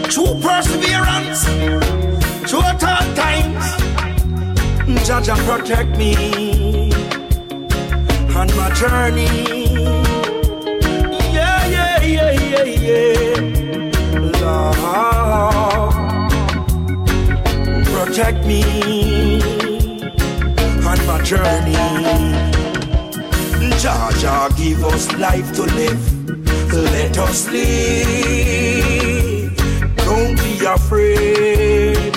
Speaker 21: True perseverance, through tough times. Judge and protect me on my journey. Yeah, yeah, yeah, yeah, yeah. Lord, protect me on my journey. Jaja, give us life to live. Let us live. Don't be afraid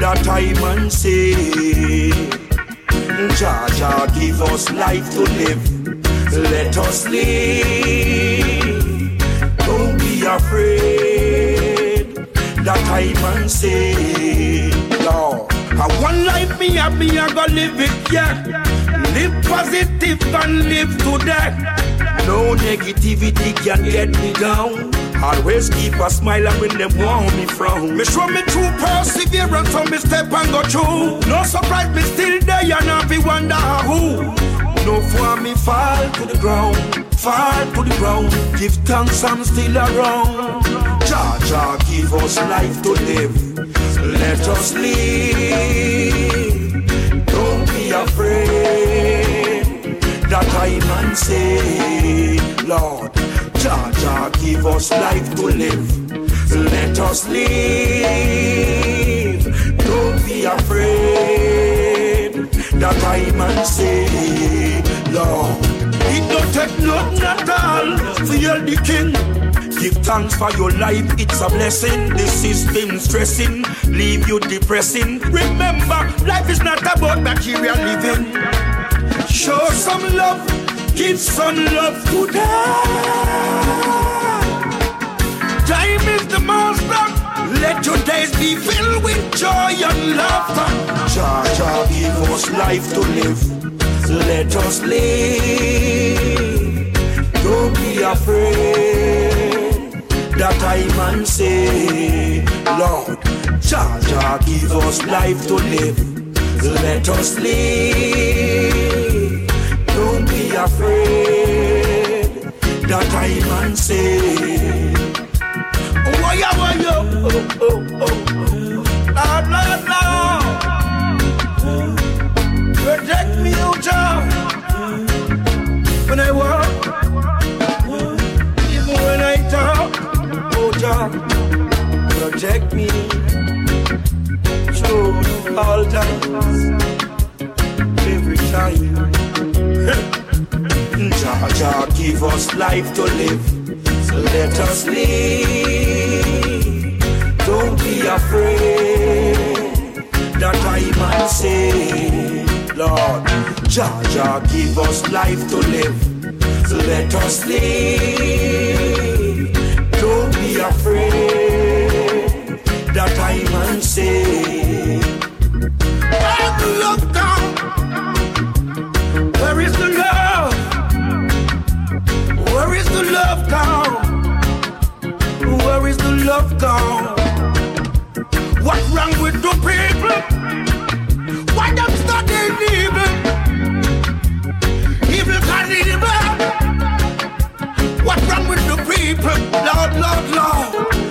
Speaker 21: that I man say. Jaja, give us life to live. Let us live. Don't be afraid that I man say. Lord, I one life me happy, I go live it, yeah. Live positive and live to. No negativity can get me down. Always keep a smile and when them want me frown. Me show me true perseverance, so me step and go through. No surprise, me still there and not be wonder who. No for me fall to the ground, fall to the ground. Give thanks, I'm still around. Jah Jah give us life to live. Let us live. Don't be afraid that I man say, Lord. Jah Jah give us life to live. Let us live. Don't be afraid that I man say, Lord. It don't take nothing at all for you the king. Give thanks for your life, it's a blessing. The system stressing, leave you depressing. Remember, life is not about material living. Show some love, give some love today. Time is the master. Let your days be filled with joy and laughter. Jah give us life to live. Let us live. Don't be afraid that I man say, Lord, Jah give us life to live. Let us live. Afraid that I man say. Oh, yeah, oh, yeah, oh, oh, oh, oh. Lord, Lord, Lord. Protect me, oh, Jah. When I walk, even when I talk, oh, Jah. Protect me through all times, every time. Jah give us life to live, so let us live. Don't be afraid. That I man say, Lord, Jah Jah give us life to live. So let us live. Don't be afraid. That I man say. The love gone? The love gone? Where is the love gone? What's wrong with the people? Why them studying evil? Evil cannibal. What's wrong with the people? Lord, Lord, Lord.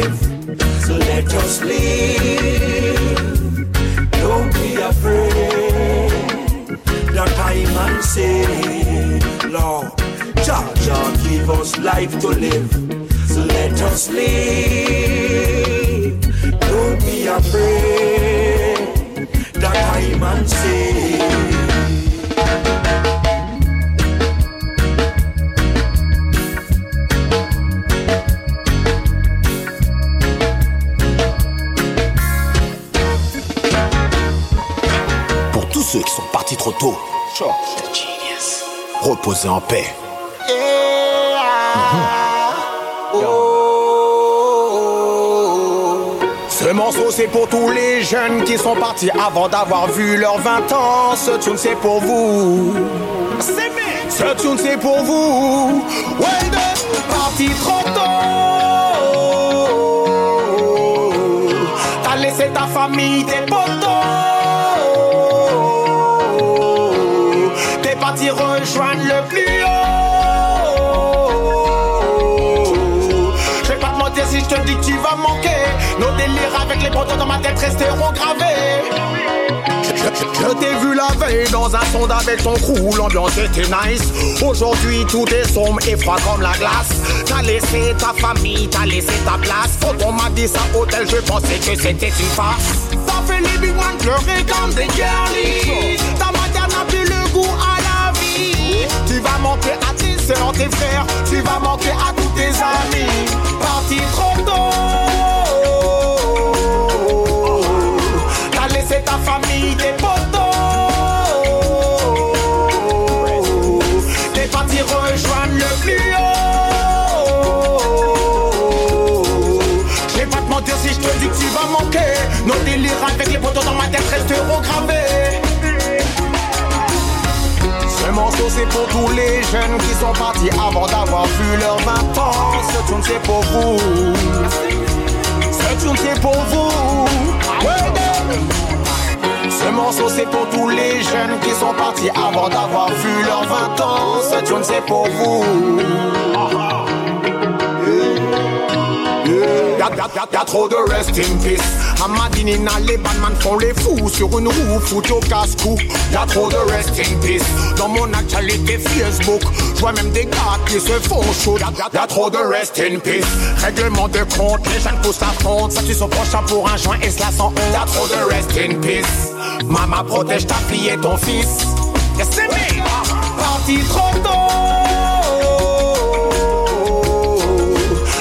Speaker 21: Live, so let us live. Don't be afraid. That time and say, Lord, Jah Jah give us life to live, so let us live. Don't be afraid. That time and say.
Speaker 22: Reposez en paix. Ce morceau c'est pour tous les jeunes qui sont partis avant d'avoir vu leurs 20 ans. Ce tune c'est pour vous. Ce tune c'est pour vous. Ouais, parti trop tôt. T'as laissé ta famille, tes potos. Resteront gravés. Je t'ai vu la veille dans un sonde avec ton crew, l'ambiance était nice. Aujourd'hui tout est sombre et froid comme la glace. T'as laissé ta famille, t'as laissé ta place. Quand on m'a dit ça hôtel, je pensais que c'était une farce. T'as fait les big ones pleurer comme des girlies. Ta matière n'a plus le goût à la vie. Tu vas manquer à tes soeurs, tes frères. Tu vas manquer à tous tes amis. Parti trop tôt. Ta famille, tes potos. T'es parti rejoindre le plus haut. Je vais pas te mentir si je te dis que tu vas manquer. Nos délires avec les potos dans ma tête resteront gravés. Ce morceau c'est pour tous les jeunes qui sont partis avant d'avoir vu leurs 20 ans. Ce tune c'est pour vous. Ce tune c'est pour vous. Ce morceau c'est pour tous les jeunes qui sont partis avant d'avoir vu leurs 20 ans. Ce tune c'est pour vous. Y'a, y'a, y'a trop de rest in peace. À Madinina, les bandman font les fous sur une roue, foutent au casse-cou. Y'a trop de rest in peace. Dans mon actualité Facebook, je vois même des gars qui se font chaud. Y'a, y'a trop de rest in peace. Règlement de compte, les jeunes poussent la fronte. Ça tue son prochain pour un joint et cela sans honte. Y'a trop de rest in peace. Maman protège ta fille et ton fils. Yes, c'est. Parti trop tôt.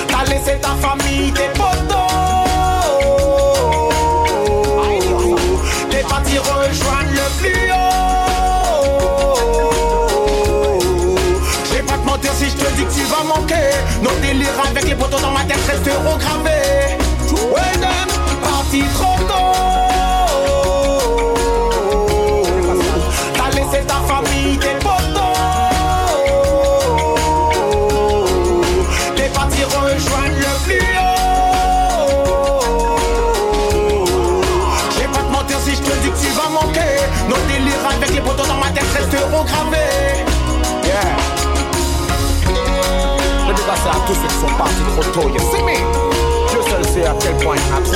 Speaker 22: T'as laissé ta famille, tes potos. T'es parti rejoindre le plus haut. Je vais pas te mentir si je te dis que tu vas manquer. Nos délires avec les potos dans ma tête resteront gravés. Ouais, parti trop sont partis trop tôt. You see me? Dieu seul sait à quel point il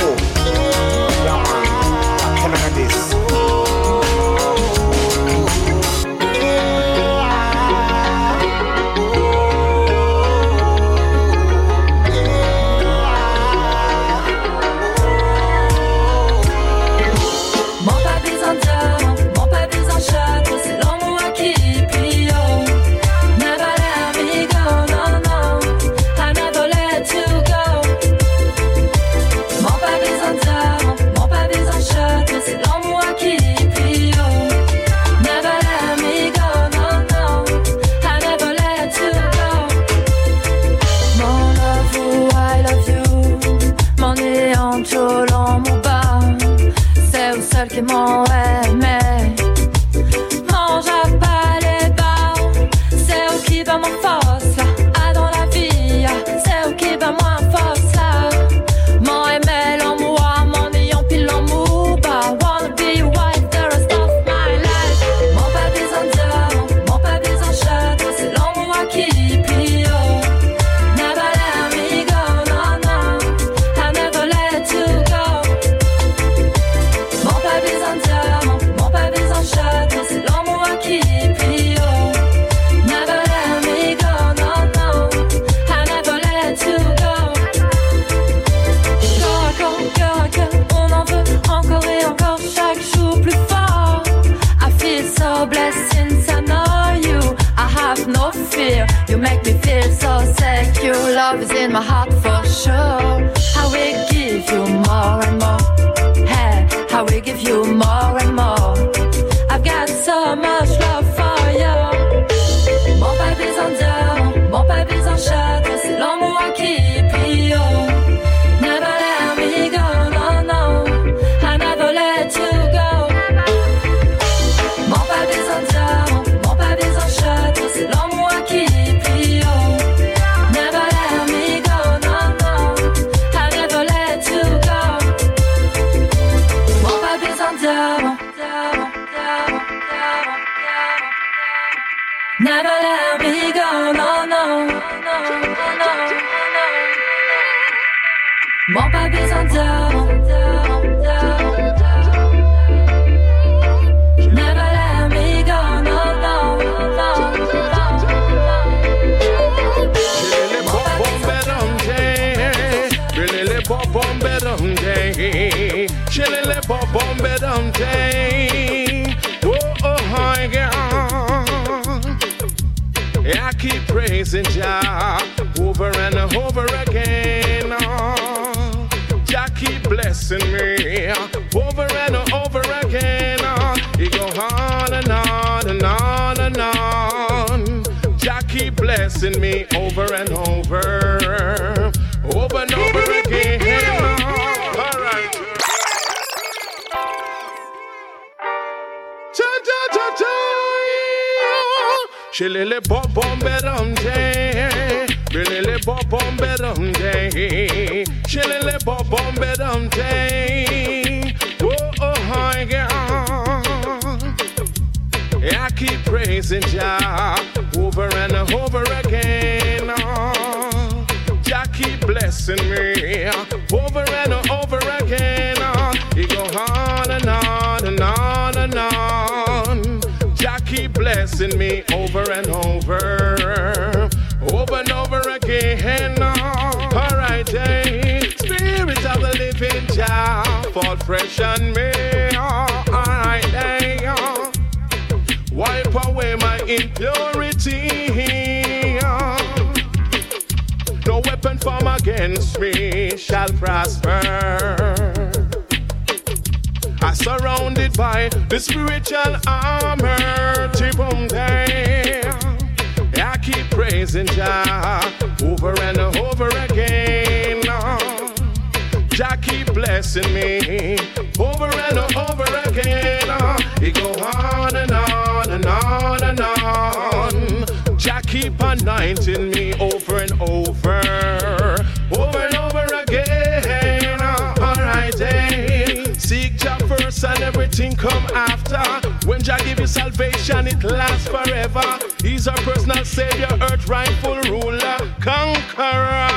Speaker 23: personal savior, earth rightful ruler, conqueror.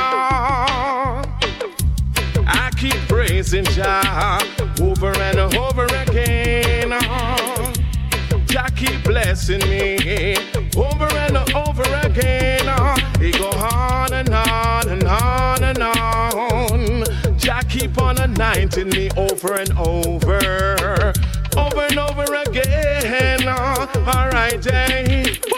Speaker 23: I keep praising Jah over and over again. Jah keep blessing me over and over again. He go on and on and on and on. Jah keep on anointing me over and over, over and over again. All right,
Speaker 24: Jay.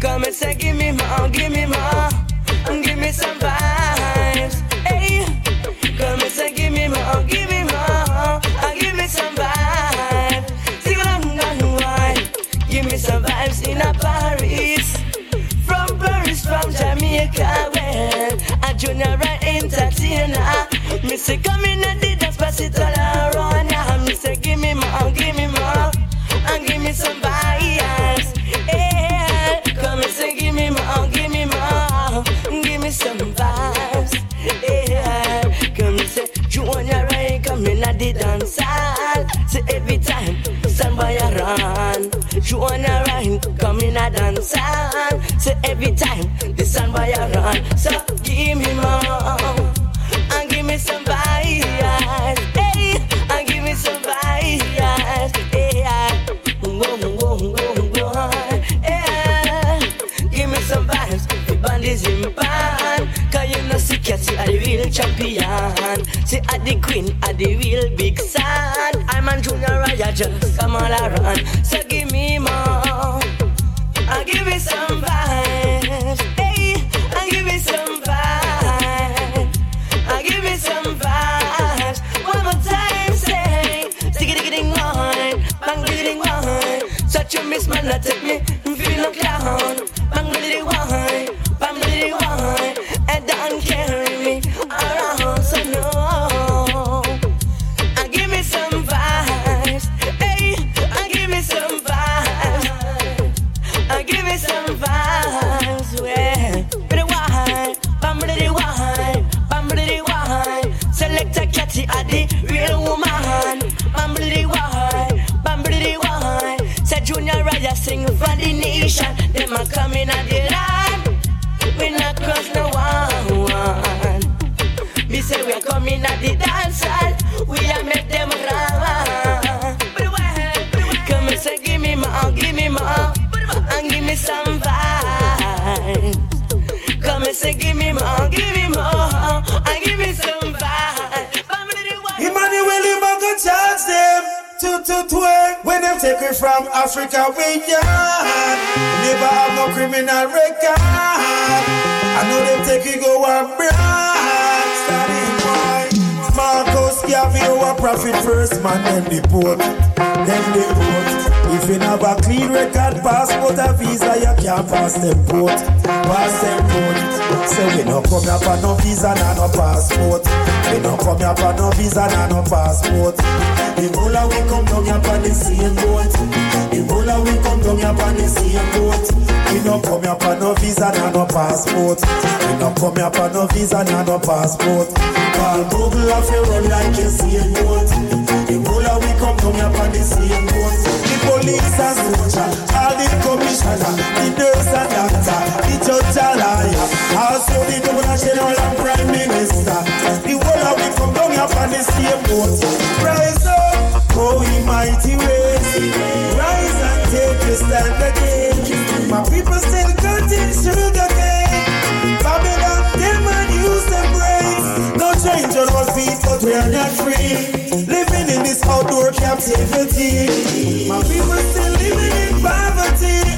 Speaker 24: Come and say, give me more, give me more. A dance hall. Say every time, the stand by a run. So give me more and give me some vibes. Hey, and give me some vibes. Yeah. Whoa, whoa, whoa, whoa. Yeah. Give me some vibes. The band is in pan. Cause you know see Cassie are the real champion. See at the queen are the real big son. I'm on junior Raya just come all around. So give miss man, that take me, feel no clown.
Speaker 14: From Africa we yard. Never have no criminal record. I know them take we go abroad. Starting boy, Marcus Garvey, our prophet first man, then deport, then deport. If you have a clean record, passport, a visa, you can't pass them port. Pass them port. So we no come here for no visa, nah, no passport. We no come here for no visa, nah, no passport. Down here the same boat. Ebola we come down for the same boat. We no come for no visa, nah, no passport. We no come for no visa, nah, no passport. Call Google off you run like a same boat. Ebola we come down for the same boat. The police and soldier, all the commissioner, the nurse and doctor, the judge and lawyer, also the governor general and prime minister. The whole of we come down for the same boat. Rise up, oh we mighty ways. Rise and take your stand again. My people still cutting sugar cane. Babylon, them and use them brains. No change on our feet, but we are not free. Living in this outdoor captivity. My people still living in poverty.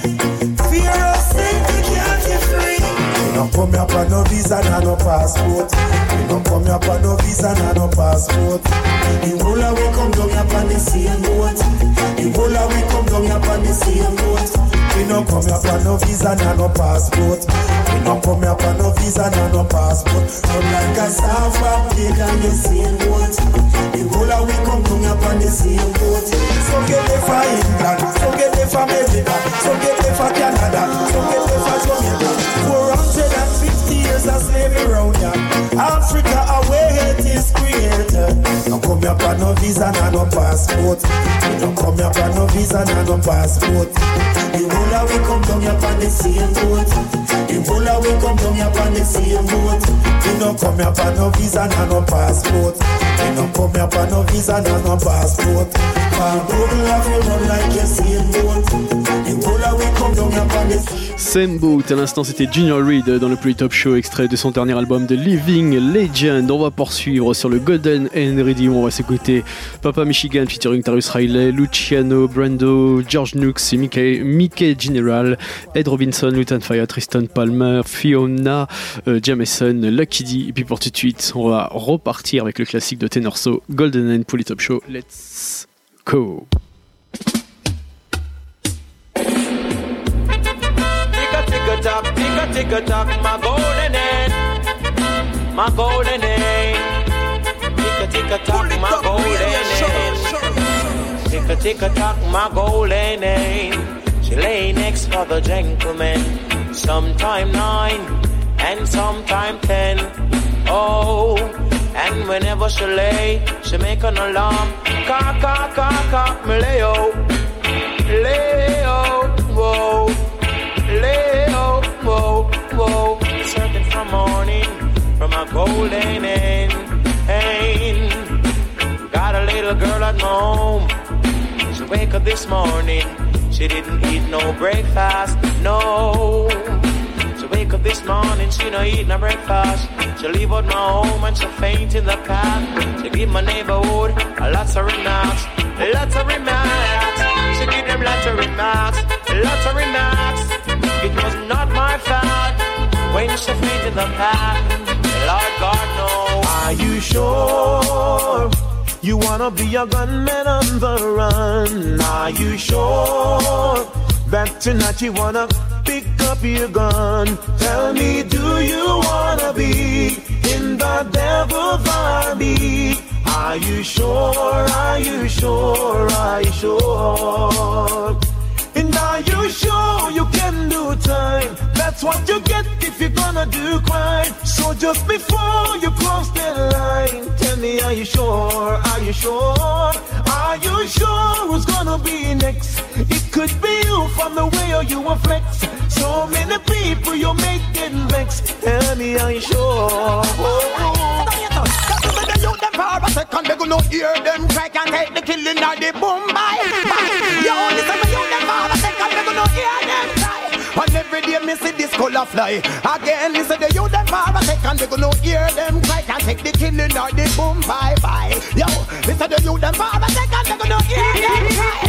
Speaker 14: Don't come here for no visa, nah, no passport. We don't come here for no visa, nah, no passport. The whole of we come down here for the same boat. The whole of we come down here for the same boat. We don't come here for no visa, nah, no passport. We don't come here for no visa, nah, no passport. Come like a South Africa, the same boat. The whole of we come down here for the same boat. Some get there for England, some get there for America, some get there for Canada, some get there for Jamaica. 450 years of slavery round here. Africa, away hate is created. Don't come here for no visa, nah, no passport. We don't come here for no visa, nah, no passport. The the. The the. The the
Speaker 6: à l'instant c'était Junior Reed dans le Play Top Show, extrait de son dernier album de Living Legend. On va poursuivre sur le Golden Ready, on va s'écouter Papa Michigan featuring Tarus Riley, Luciano, Brando, George Nooks, Mickey, Mickey General, Ed Robinson, Lutan Fire, Tristan Palmer, Fiona, euh, Jameson, Lucky D. Et puis pour tout de suite, on va repartir avec le classique de Tenorso, Golden and Play Top Show. Let's go!
Speaker 19: a tick a tock, my golden end, my golden end. Tick a tick a tock, my golden end. Tick a tick a tock, my golden end. She lay next for the gentleman, sometime nine and sometime ten. Oh, and whenever she lay, she make an alarm. Cock, cock, cock, cock, me lay oh, lay oh, whoa, lay oh, whoa, whoa. Searching for morning from a golden end. Got a little girl at home. She wake up this morning. She didn't eat no breakfast, no. She wake up this morning, she no eat no breakfast. She leave out my home and she faint in the path. She give my neighborhood a lots of remarks, lots of remarks. She give them lots of remarks, lots of remarks. It was not my fault when she faint in the path. Lord God knows.
Speaker 25: Are you sure? You wanna be a gunman on the run? Are you sure that tonight you wanna pick up your gun? Tell me, do you wanna be in the devil's army? Are you sure? Are you sure? Are you sure? You sure you can do time? That's what you get if you're gonna do crime. So just before you cross the line, tell me, are you sure? Are you sure? Are you sure who's gonna be next? It could be you from the way you were flex. So many people you're making vex. Tell me, are you sure?
Speaker 4: for a second, they gonna hear them cry and take the killing or the boom every day me see this color fly. Again, listen the youth them for a second, they gonna hear them cry Can't take the killing or the boom bye bye. Yo, listen the youth them for a second, they gonna hear them cry.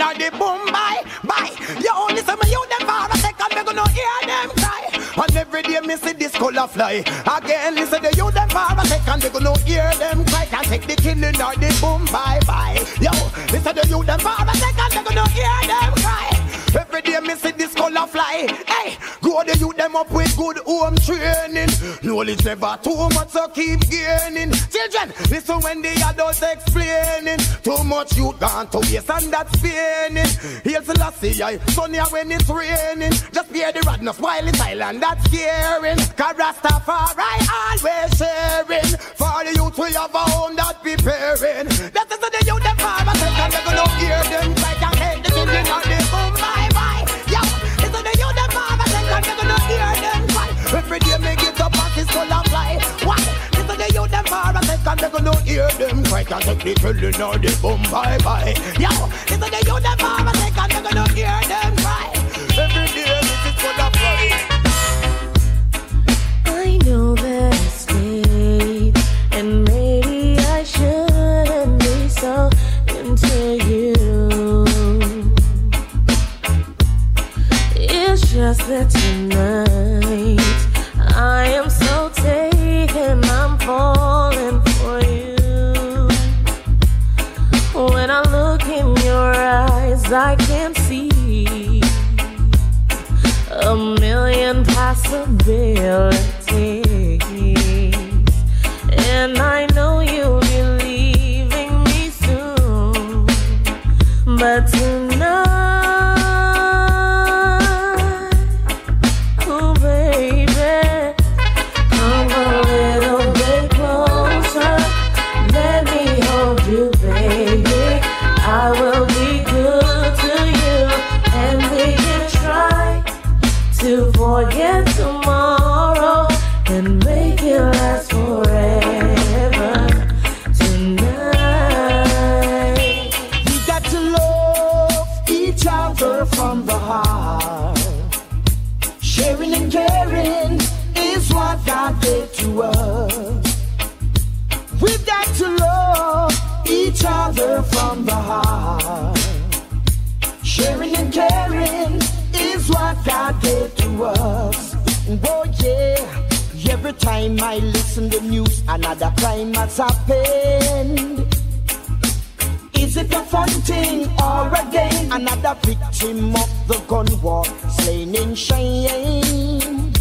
Speaker 4: Take the boom bye bye. You only see me youth them for a second. They gonna hear them cry. And every day me see this color fly. Again, listen the youth them for a second. They gonna hear them cry and take the killing or the boom bye bye. Yo, listen the youth them for a second. See fly. Hey, grow the youth them up with good home training. Knowledge never too much, so keep gaining. Children, listen when the adults explaining. Too much youth gone to waste and that's paining. Here's the last I sunny when it's raining. Just bear the radness while it's silent, that's scaring. Cause Rastafari always sharing. For the youth we have a home that preparing. That is the youth them farmers, and they're gonna hear them like and take the children the Every day me get up and it's full of fly. Why? It's the youth them farmers, and they're gonna hear them cry. Can't take the children on the boom bye bye. Yo, it's the youth them farmers, and they're gonna hear them cry. Every day this is full of fly.
Speaker 26: I know that I stayed, and maybe I shouldn't be so into you. Just that tonight I am so taken, I'm falling for you. When I look in your eyes, I can see a million possibilities. And I know you'll be leaving me soon. But tonight,
Speaker 27: every time I listen to news, another crime has happened. Is it a fun thing or again another victim of the gun war, slain in shame?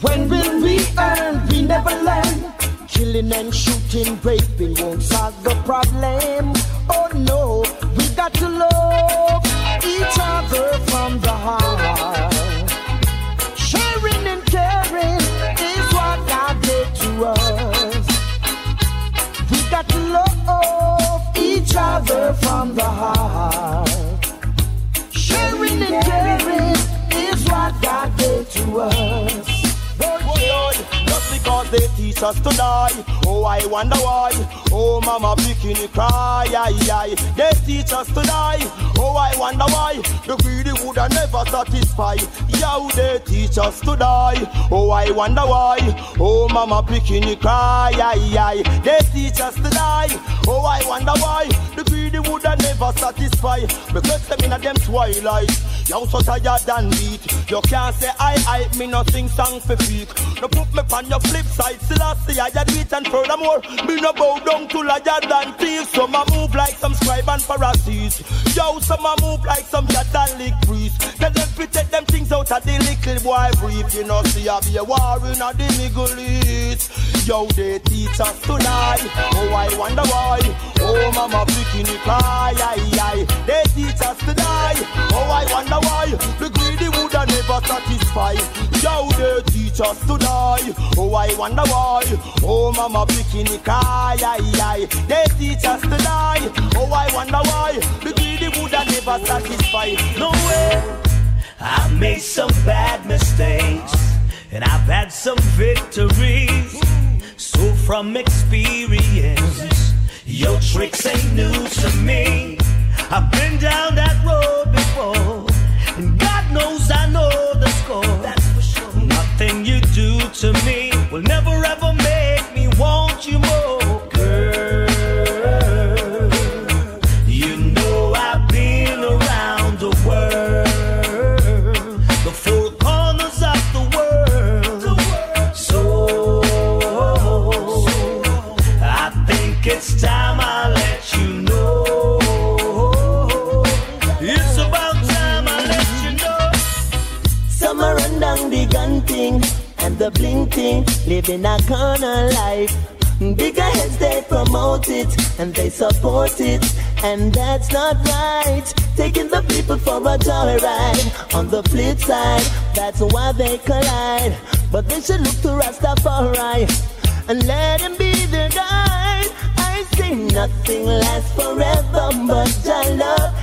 Speaker 27: When will we earn? We never learn. Killing and shooting, raping won't solve the problem. Oh no, we got to love each other from the heart. Us to
Speaker 21: die. Oh, I wonder why. Oh, mama bikini cry, aye, aye. They teach us to die. Oh, I wonder why. The greedy would never satisfy. Yeah, they teach us to die. Oh, I wonder why. Oh, mama bikini cry, aye, aye. They teach us to die. Oh, I wonder why. The greedy would never satisfy. Because them in a them twilight. You so tired and beat. You can't say I, I, me no sing song for freak. No put me on your flip side. See I do it and furthermore. Me no bow down to liar than thieves. Some a move like some scribe and Pharisees. Yo, some a move like some Catholic priest. Tell them take them things out of the little boy brief. You know, see I be a war in the Middle East. Yo, they teach us to lie. Oh, I wonder why. Oh, mama bikini cry, aye, aye. They teach us to die. Oh, I wonder why. The greedy never satisfy. Yo, they teach us to die. Oh, I wonder why. Oh, mama cry, aye, aye. They teach us to die. Oh, I wonder why. The greedy would never satisfy. No way.
Speaker 28: I've made some bad mistakes and I've had some victories. So from experience, your tricks ain't new to me. I've been down that road before, to me will never ever make me want you more, the
Speaker 29: bling thing, living a corner life. Bigger heads they promote it and they support it, and that's not right. Taking the people for a joyride. On the flip side, that's why they collide. But they should look to Rastafari and let him be their guide. I say nothing lasts forever, but I love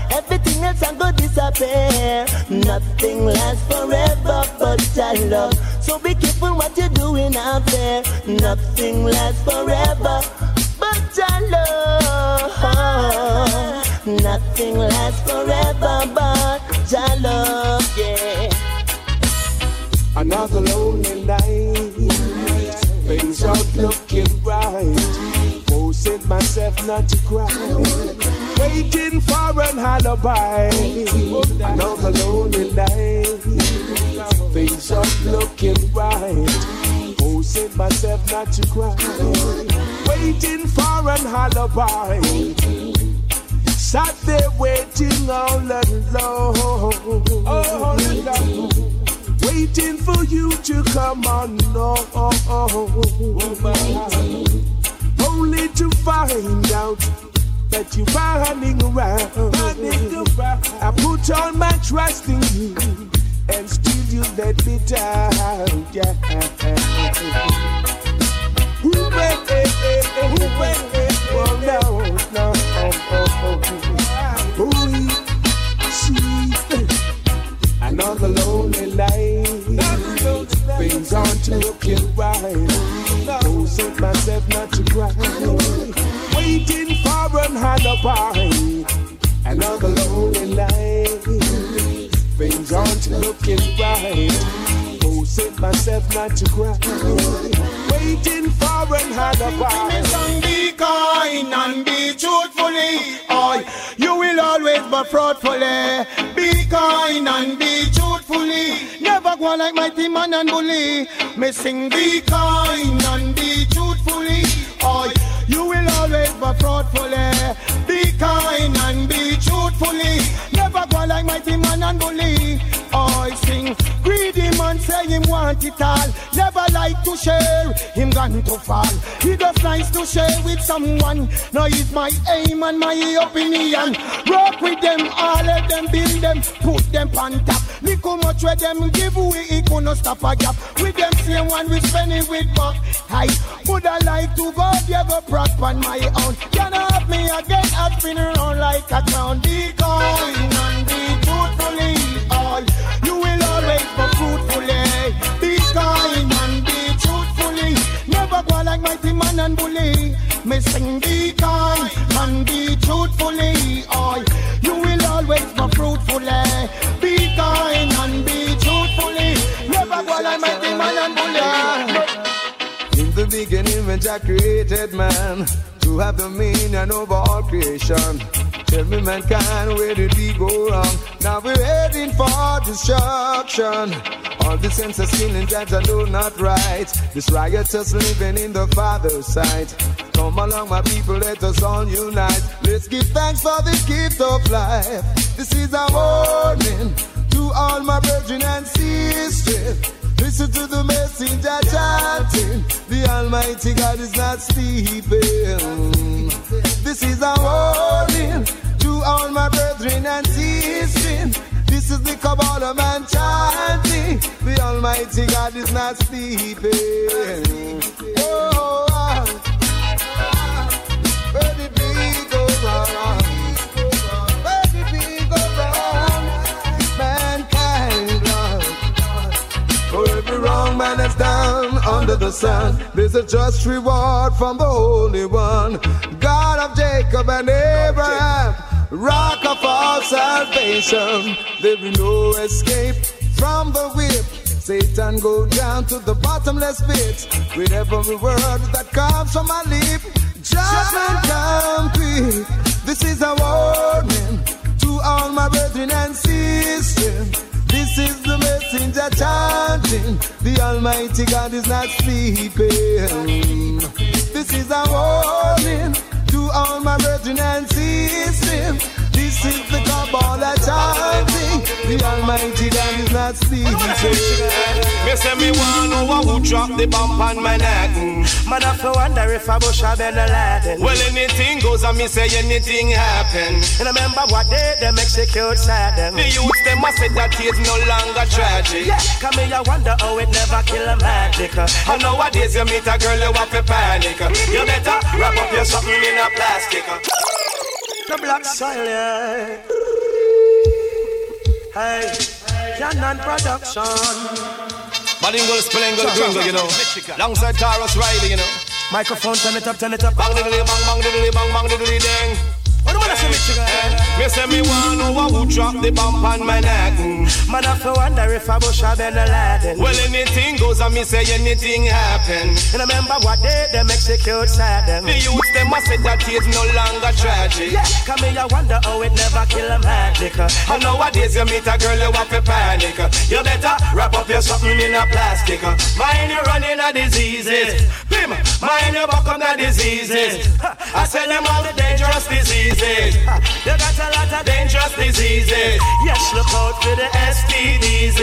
Speaker 29: everything else I go disappear. Nothing lasts forever, but I love. So be careful what you're doing out there. Nothing lasts forever, but I love. Nothing lasts forever, but I love. Yeah.
Speaker 20: Another lonely night. Things aren't looking right. Forcing myself not to cry. Waiting for an alibi. Another lonely night. Things aren't looking right. Forcing myself not to cry. Waiting for an alibi. Sat there waiting all alone. All alone waiting for you to come on. No, only to find out that you're running around. I put all my trust in you, and still you let me down. Yeah. Oh, no, no, oh, oh, oh. See, another lonely night. Things aren't looking right. Forcing myself not to cry. Waiting for an alibi. Another lonely night. Things aren't looking right. Forcing myself not to cry. Waiting for an alibi.
Speaker 21: Be kind and be truthfully. Oh, you will always but fraudfully. Be kind and be
Speaker 30: truthfully. Never go like mighty man and bully. Me sing be kind and be truthfully. Oh, you will always be fraudfully. Be kind and be truthfully. Never go like mighty man and bully. I sing greedy man say him want it all. Never like to share, him gone to fall. He just nice to share with someone. Now it's my aim and my opinion. Rock with them, all of them, build them, put them on top. Look how much where them give away, it gonna stop a gap. With them same one we spend it with back. I would I like to go, there go prop on my own. Can help me again, I spin around like a clown. Kind and be truthfully all. You will always be fruitfully. Be kind and be truthfully. Never go like mighty man and bully. Me sing be kind and be truthfully. All you will always be fruitfully. Be kind and be truthfully. Never go like mighty man and bully.
Speaker 31: In the beginning, when Jah created man to have dominion over all creation. Tell me, mankind, where did we go wrong? Now we're heading for destruction. All the sense of sin and judge are do not right. This riotous living in the Father's sight. Come along, my people, let us all unite. Let's give thanks for the gift of life. This is a warning to all my brethren and sisters. Listen to the messenger chanting. The Almighty God is not sleeping. This is a warning to all my brethren and sisters. This is the Kabbalah man chanting. The Almighty God is not sleeping. Oh, man that's done under the sun, there's a just reward from the Holy One, God of Jacob and Abraham, rock of our salvation. There will be no escape from the whip. Satan go down to the bottomless pit with every word that comes from my lip. Judgment come quick. This is a warning to all my brethren and sisters. This is the messenger chanting. The Almighty God is not sleeping. This is a warning to all my brethren and sisters. This is the Kabbalah chanting. The Almighty God is not sleeping.
Speaker 32: Me say me want know who drop the bump on my neck. Man, I feel wonder if I bush a Bin Laden. Well, anything goes and me say anything happen. And I remember what they them execute sadden. The youth them must say that it's no longer tragic. Yeah, come here, I wonder how it never kill a magic. And nowadays you meet a girl you want to panic. You better wrap up your something in a plastic. The black soil, yeah. Hey, Canon Production. Bilingual, spellingual, gringo, you know. Alongside Tarrus Riley, you know. Microphone, turn it up, turn it up. Bang, diddly, bang, bang, diddly, bang, bang, diddly, ding. What do I say, Michigan? Me say me want know who drop the bomb on my neck. Man, I feel wonder if I bush a Bin Laden. Well, anything goes and me say anything happen. And I remember what they them execute sadden. The youth them must say that it's no longer tragic. Yeah, come here, I wonder how it never kill a magic. And nowadays you meet a girl you want to panic. You better wrap up your something in a plastic. Mind you running a diseases. Bim, mind you buck on the diseases. I sell them all the dangerous diseases. You got a lot of dangerous diseases. Yes, look out for the STDs.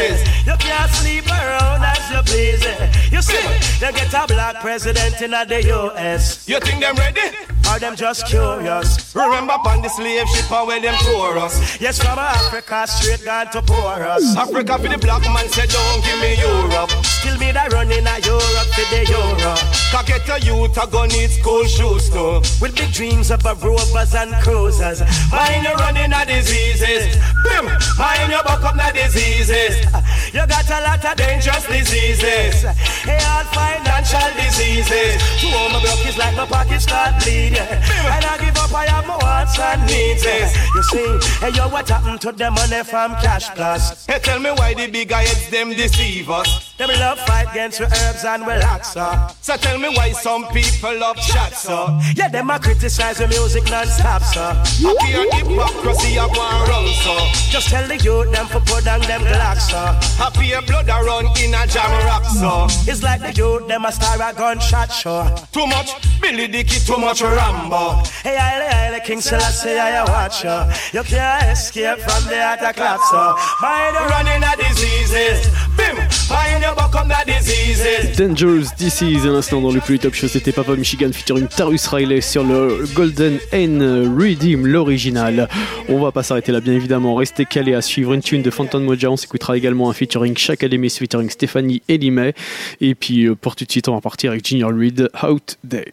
Speaker 32: You can't sleep around as you please. You see, they get a black president in the US. You think them ready? Or them just curious? Remember upon the slave ship and where them tore us. Yes, from Africa straight gone to poor us. Africa for the black man said don't give me Europe. Still me that running a Europe for the Euro. Can get a youth a gun need school shoes too. With big dreams of a rovers and cruisers. Mind you running a diseases. Bim, mind you buck up the diseases. You got a lot of dangerous diseases. Hey, all financial diseases. Two of my broke is like my pocket start bleeding. And I give up, I have my wants and needs. You see, hey yo, what happened to the money from Cash Plus? Hey, tell me why the big heads them deceive us. Them love fight against with herbs and relaxer. So tell me why some people love chat, so. Yeah, them a criticize the music non-stop, so. Happy and hypocrisy a go wrong, so. Just tell the youth them for put on them glocks, so. Happy and blood a run in a jam rock, so. It's like the youth them a star a gunshot show. Too much Billy Dicky, too much
Speaker 6: Dangerous Disease, un instant dans le plus top show, c'était Papa Michigan featuring Tarus Riley sur le Golden N Redeem, l'original. On va pas s'arrêter là, bien évidemment. Restez calés à suivre une tune de Phantom Moja. On s'écoutera également un featuring Ademi featuring Stéphanie Elimay. Et puis euh, pour tout de suite, on va partir avec Junior Reed, Out Day.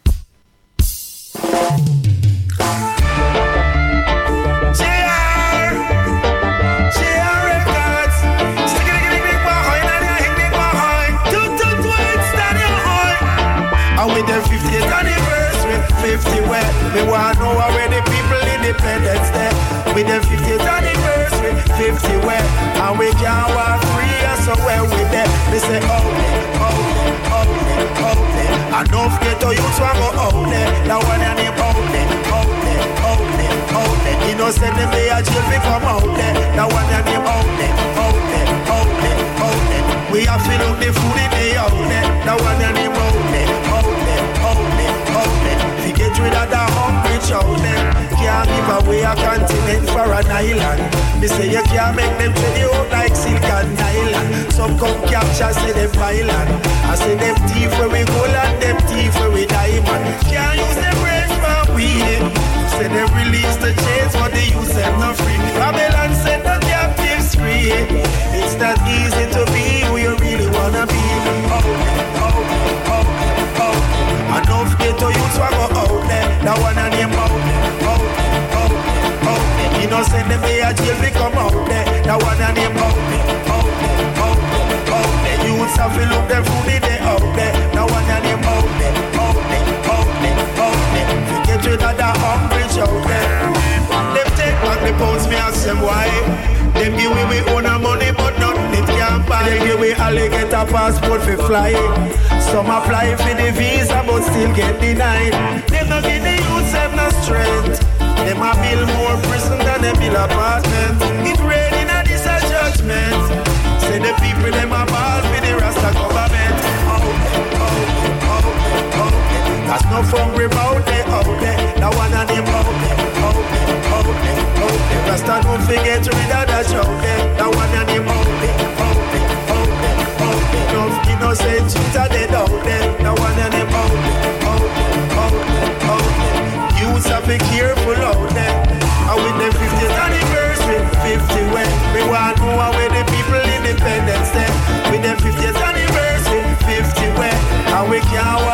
Speaker 14: There. Innocent them they a jail we come out there. That one and name out there, out there, out there, out there. We have fill up the food in the out there. That one and name out there, out there, out there, out there. We get rid of the hungry children. Can't give away a continent for an island. They say you can't make them trade you out like silk and nylon. Some come capture, say them violent. I say them thief where we gold and them thief where we diamond. Can't use them brains for weed. Say they release the chains, but they use them not free. Babylon said the ask them why. Them give we we own a money, but nothing it can buy. They give we all get a passport for fly. Some apply for the visa, but still get denied. Them no give the youths have no strength. Them a build more prison than they build apartment. It raining and this a judgment. Say the people them a ball for the Rasta government. Oh, oh, oh, oh. oh. That's no hungry about it, oh, out there. That one and them out out there, Rasta don't forget to read that there. That one and them out there, out there, out there, out there. No innocent children dead out there. That one and them out there, out there, out there, there. Have be careful out there. And with them 50th anniversary, 50 when we want to know where the people independence day. With them 50th anniversary, 50 when and we can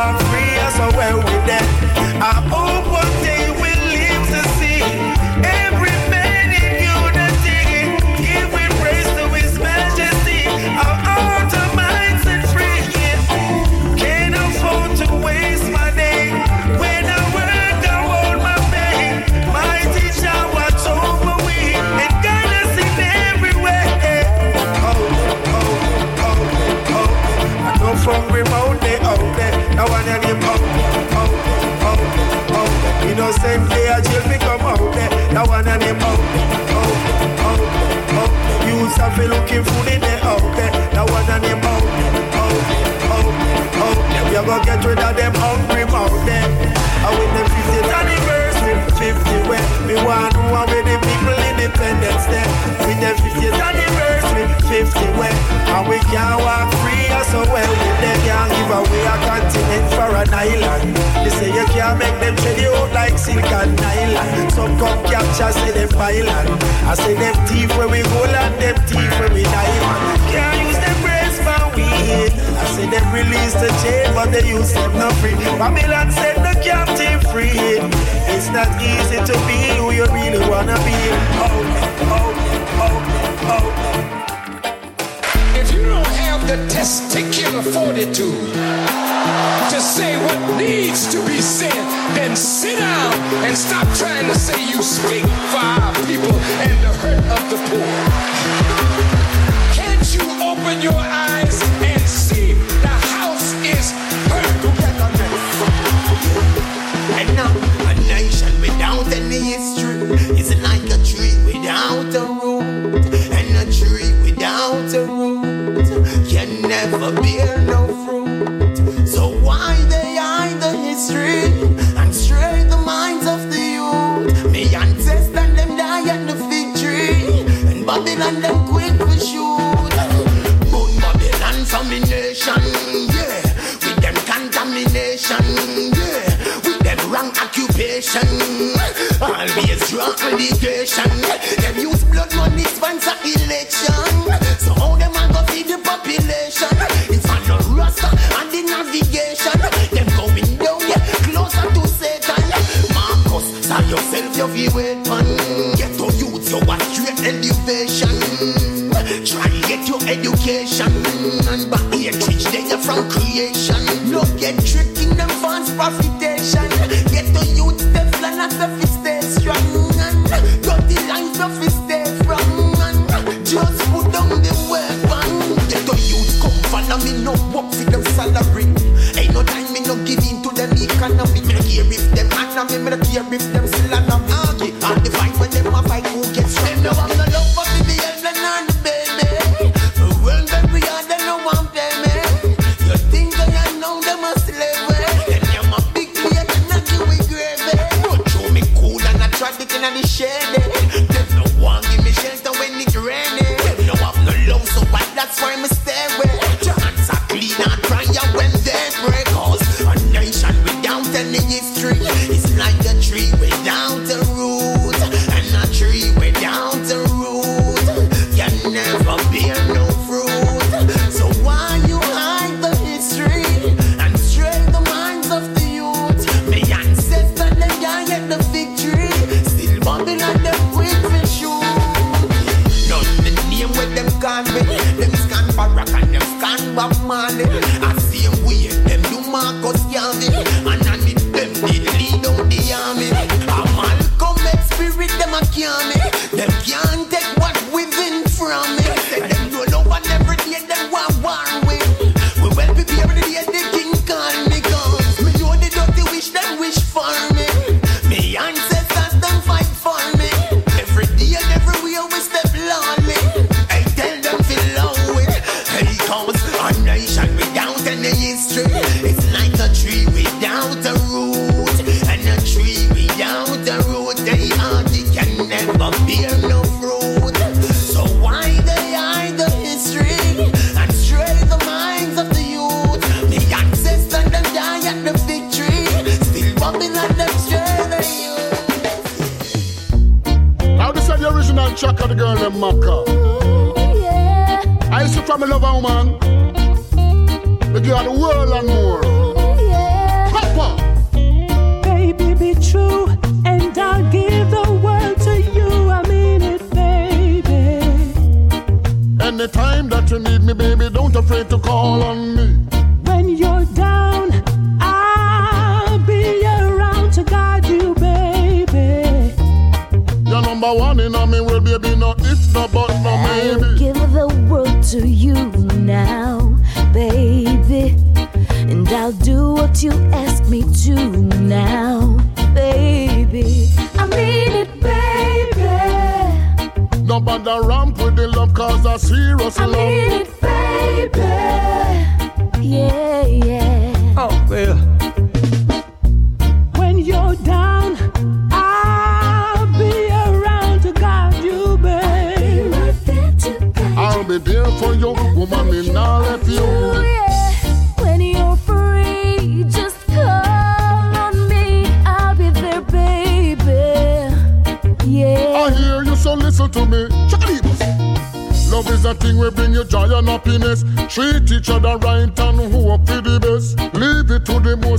Speaker 14: been looking food in there out there. Now one of them out there, out there, out there, out there. We are gonna get rid of them hungry out there. And with the 50th anniversary, 50 when we want to know where the people independence there. With the 50th anniversary, 50 when and we can't walk free and so well We them can't give away a continent for an island. They say you can't make them trade you out like silk and nylon. Some come capture say them violent. I say them thief where we go and them thief where we diamond. Can't use them brains for weed. Say they released the chain, but they used them not free. Babylon set the captive free. It's not easy to be who you really wanna be. Oh, oh, oh, oh.
Speaker 33: If you don't have the testicular fortitude to say what needs to be said, then sit down and stop trying to say you speak for our people and the hurt of the poor. Can't you open your eyes
Speaker 34: station. Always
Speaker 27: rock meditation.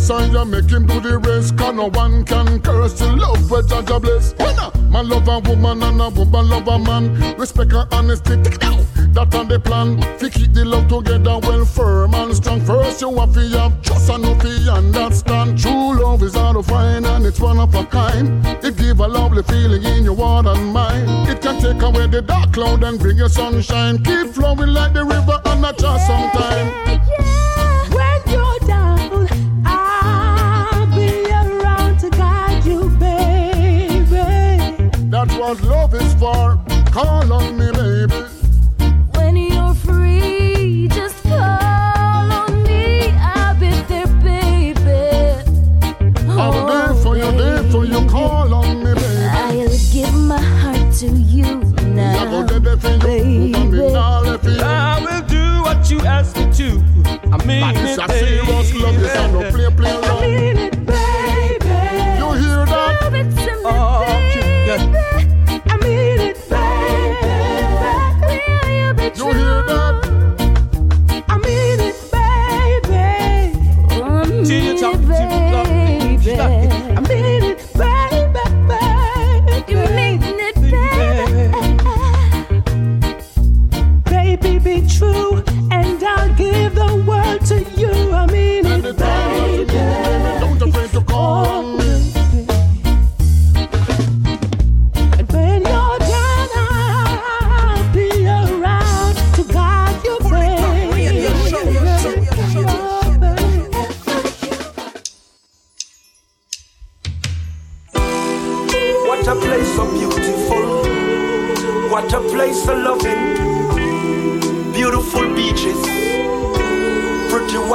Speaker 27: sign and make him do the race. Cause no one can curse the love where Jaja bless. Man love a woman and a woman love a man. Respect and honesty.
Speaker 35: That on the plan. To keep the love together well firm and strong. First you have to have trust and enough and understand. True love is hard to find and it's one of a kind. It give a lovely feeling in your heart and mind. It can take away the dark cloud and bring you sunshine. Keep flowing like the river and not just sometime. Yeah. Call on me, baby.
Speaker 36: When you're free, just call on me. I'll be there, baby.
Speaker 35: I'm there oh, for you, there for you. Call on me, baby.
Speaker 36: I'll give my heart to you now,
Speaker 35: I go there for you, and me now left for you.
Speaker 20: I will do what you ask me to. I mean
Speaker 35: But
Speaker 20: it,
Speaker 35: it's a serious love, this and no play, play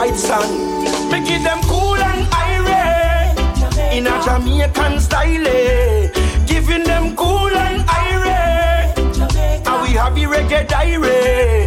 Speaker 21: white sand. Make it them cool and irate. In a Jamaican style. eh. Giving them cool and irate. And we have the reggae diary.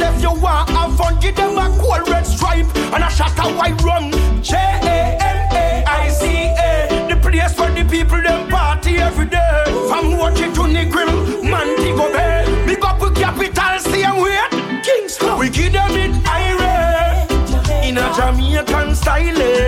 Speaker 21: If you want have fun. Give them a cool red stripe and a shot of white rum. J A M A I C A, the place where the people them party every day. From Watchy to Negril, Montego Bay. Big up with capital, same way. Kingston, we give them it irate in a Jamaican style. Eh.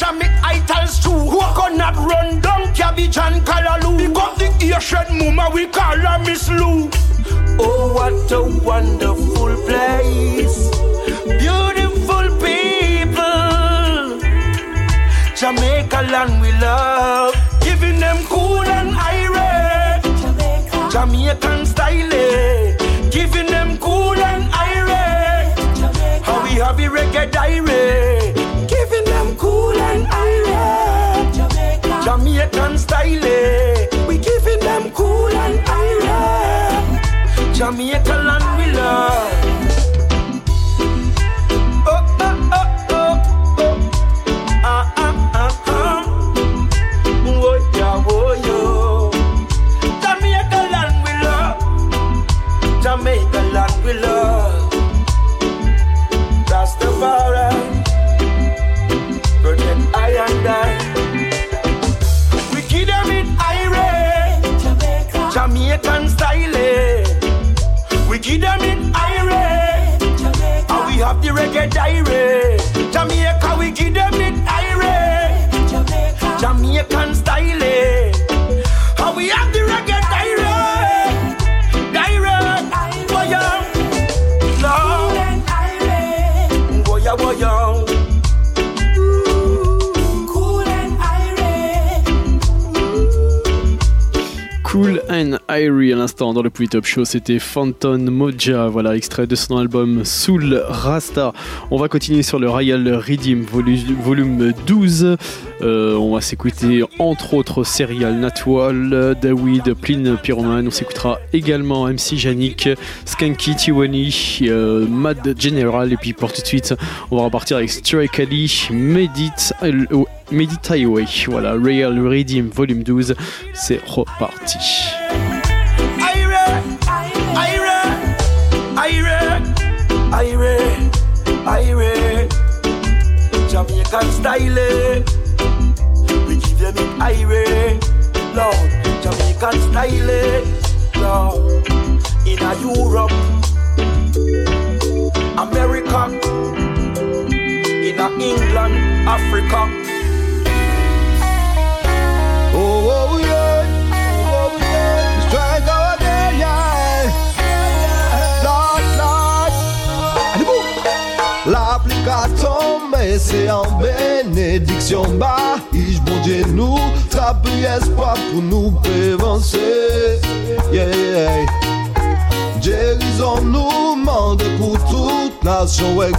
Speaker 21: And me saltfish and me itals too. Coconut run down cabbage and callaloo. Up the shed mama, we call her Miss Lou. Oh, what a wonderful place. Beautiful people. Jamaica land we love. Giving them cool and irate. Jamaican style. eh. Giving them cool and irate. How we have the reggae diary. Jamaican
Speaker 6: dans le Top Show. C'était Phantom Moja, voilà, extrait de son album Soul Rasta. On va continuer sur le Royal Redeem volume 12. Euh, on va s'écouter entre autres Serial Natwal, David, Plin Pyroman. On s'écoutera également MC Janik, Skanky Tiwani, euh, Mad General. Et puis pour tout de suite, on va repartir avec Stray Ali, Medit. Medit Highway, voilà, Royal Redeem volume 12, c'est reparti.
Speaker 37: Jamaican style. We give them it Ire Lord Jamaican style. Lord In a Europe. America. In a England Africa
Speaker 31: C'est en bénédiction. Bah, ich bon Dieu nous, trappe espoir pour nous prévencer. Yeah, yeah. Nous demande pour toute nation avec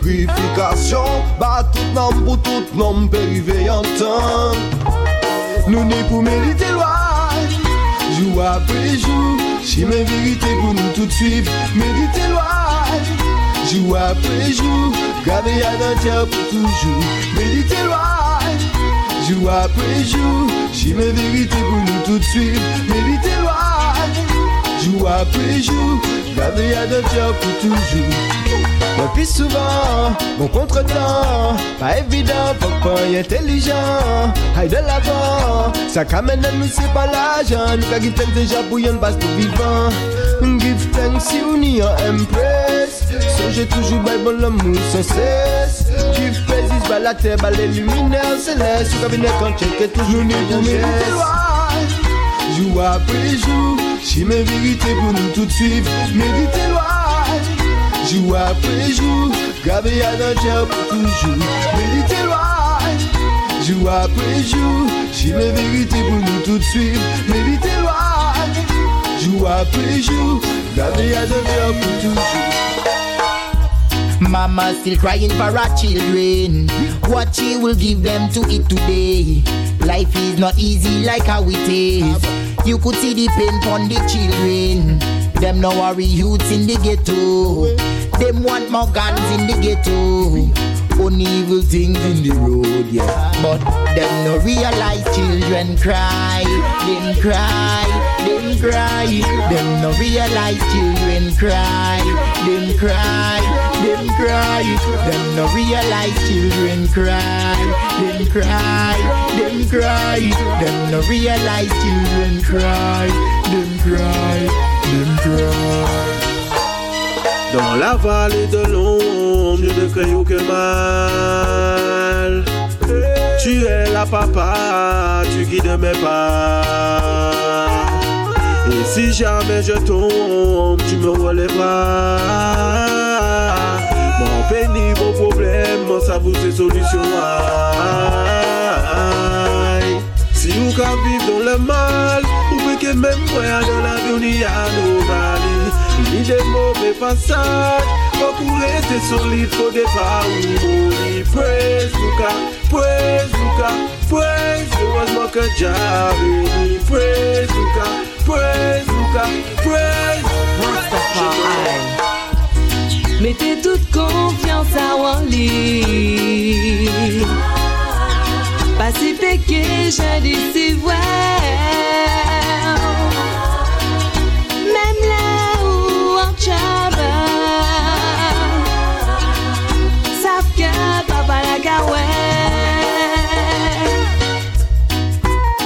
Speaker 31: purification. Bah, tout nom pour tout nom périvé entendre. Nous n'y pour mériter loi Jour après jour Si mes vérités pour nous tout suivre Méditer loi Jour après jour gravé à notre cœur pour toujours. Méditez loin, jour après jour, j'y mets vérité pour nous tout de suite. Méditez Jour après jour Garder à l'entière pour toujours mais puis souvent, mon contre-temps, pas évident, faut pas y intelligent. Aïe de l'avant, ça qu'amène nous c'est pas l'argent. Nous qu'à give déjà pour une base pour vivant. Give thanks si on y a impress. So j'ai toujours Bible l'amour sans cesse. Give praises par la terre, par les luminaires célestes. Sous cabinet quand check toujours pour mériter Jour après jour, si mes vérités pour nous tout suivre, méditez loi. Jour après jour, gavé à notre pour toujours. Méditez loi. Jour après jour, si mes vérités pour nous tout suivre. Méditez loi. Jour après jour, gavé à notre pour toujours.
Speaker 27: Mama still crying for her children. What she will give them to eat today. Life is not easy like how it is. You could see the pain on the children. Them no worry youths in the ghetto. Them want more guns in the ghetto. Only evil things in the road, yeah. But them no realize children cry, them cry, them cry. Them no realize children cry, them cry, them cry. Them no realize children cry, them cry, them cry. Them no realize children cry, them cry, them cry.
Speaker 20: Dans la vallée de l'ombre, je ne crains aucun mal. Tu es la papa, tu guides mes pas. Et si jamais je tombe, tu me relèveras. Mon béni, mon problème, ça vous c'est solution. Si ou ka viv don le mal, ou peke men mwen an la vi ou ni an ou bali. Ni de mou me Fok rete fok ou mouni Prez Luka, que Prez Luka, prez Luka,
Speaker 36: Mettez toute confiance à Wally. Pas si péqué, j'ai dit si vrai. Même là où on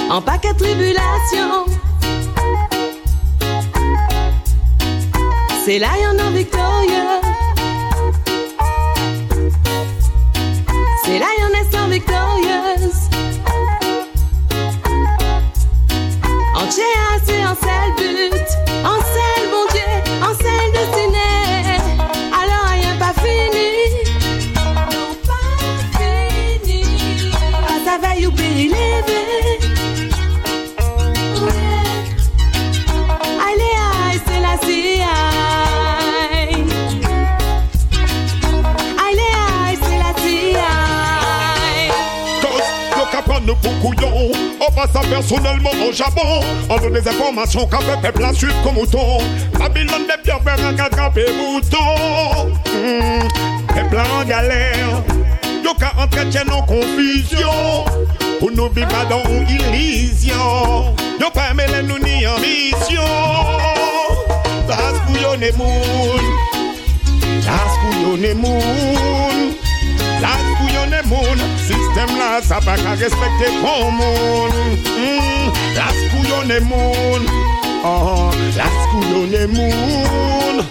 Speaker 36: En paquet tribulation. C'est là y'en a victorieux. Pas
Speaker 13: ça personnellement au Japon. On veut des informations qu'a fait peuple à suivre comme mouton. Babylone des bien faire un attraper mouton. Hmm, peuple en galère. Yo ka entretien en confusion. Pour nous vivre dans une illusion. Yo pas mêler nous ni ambition. Las couillonne moun. Las couillonne moun. Las couillonne moun. Système là, ça pas qu'à respecter ton moun. Mm, las moun. Oh, las couillonne moun.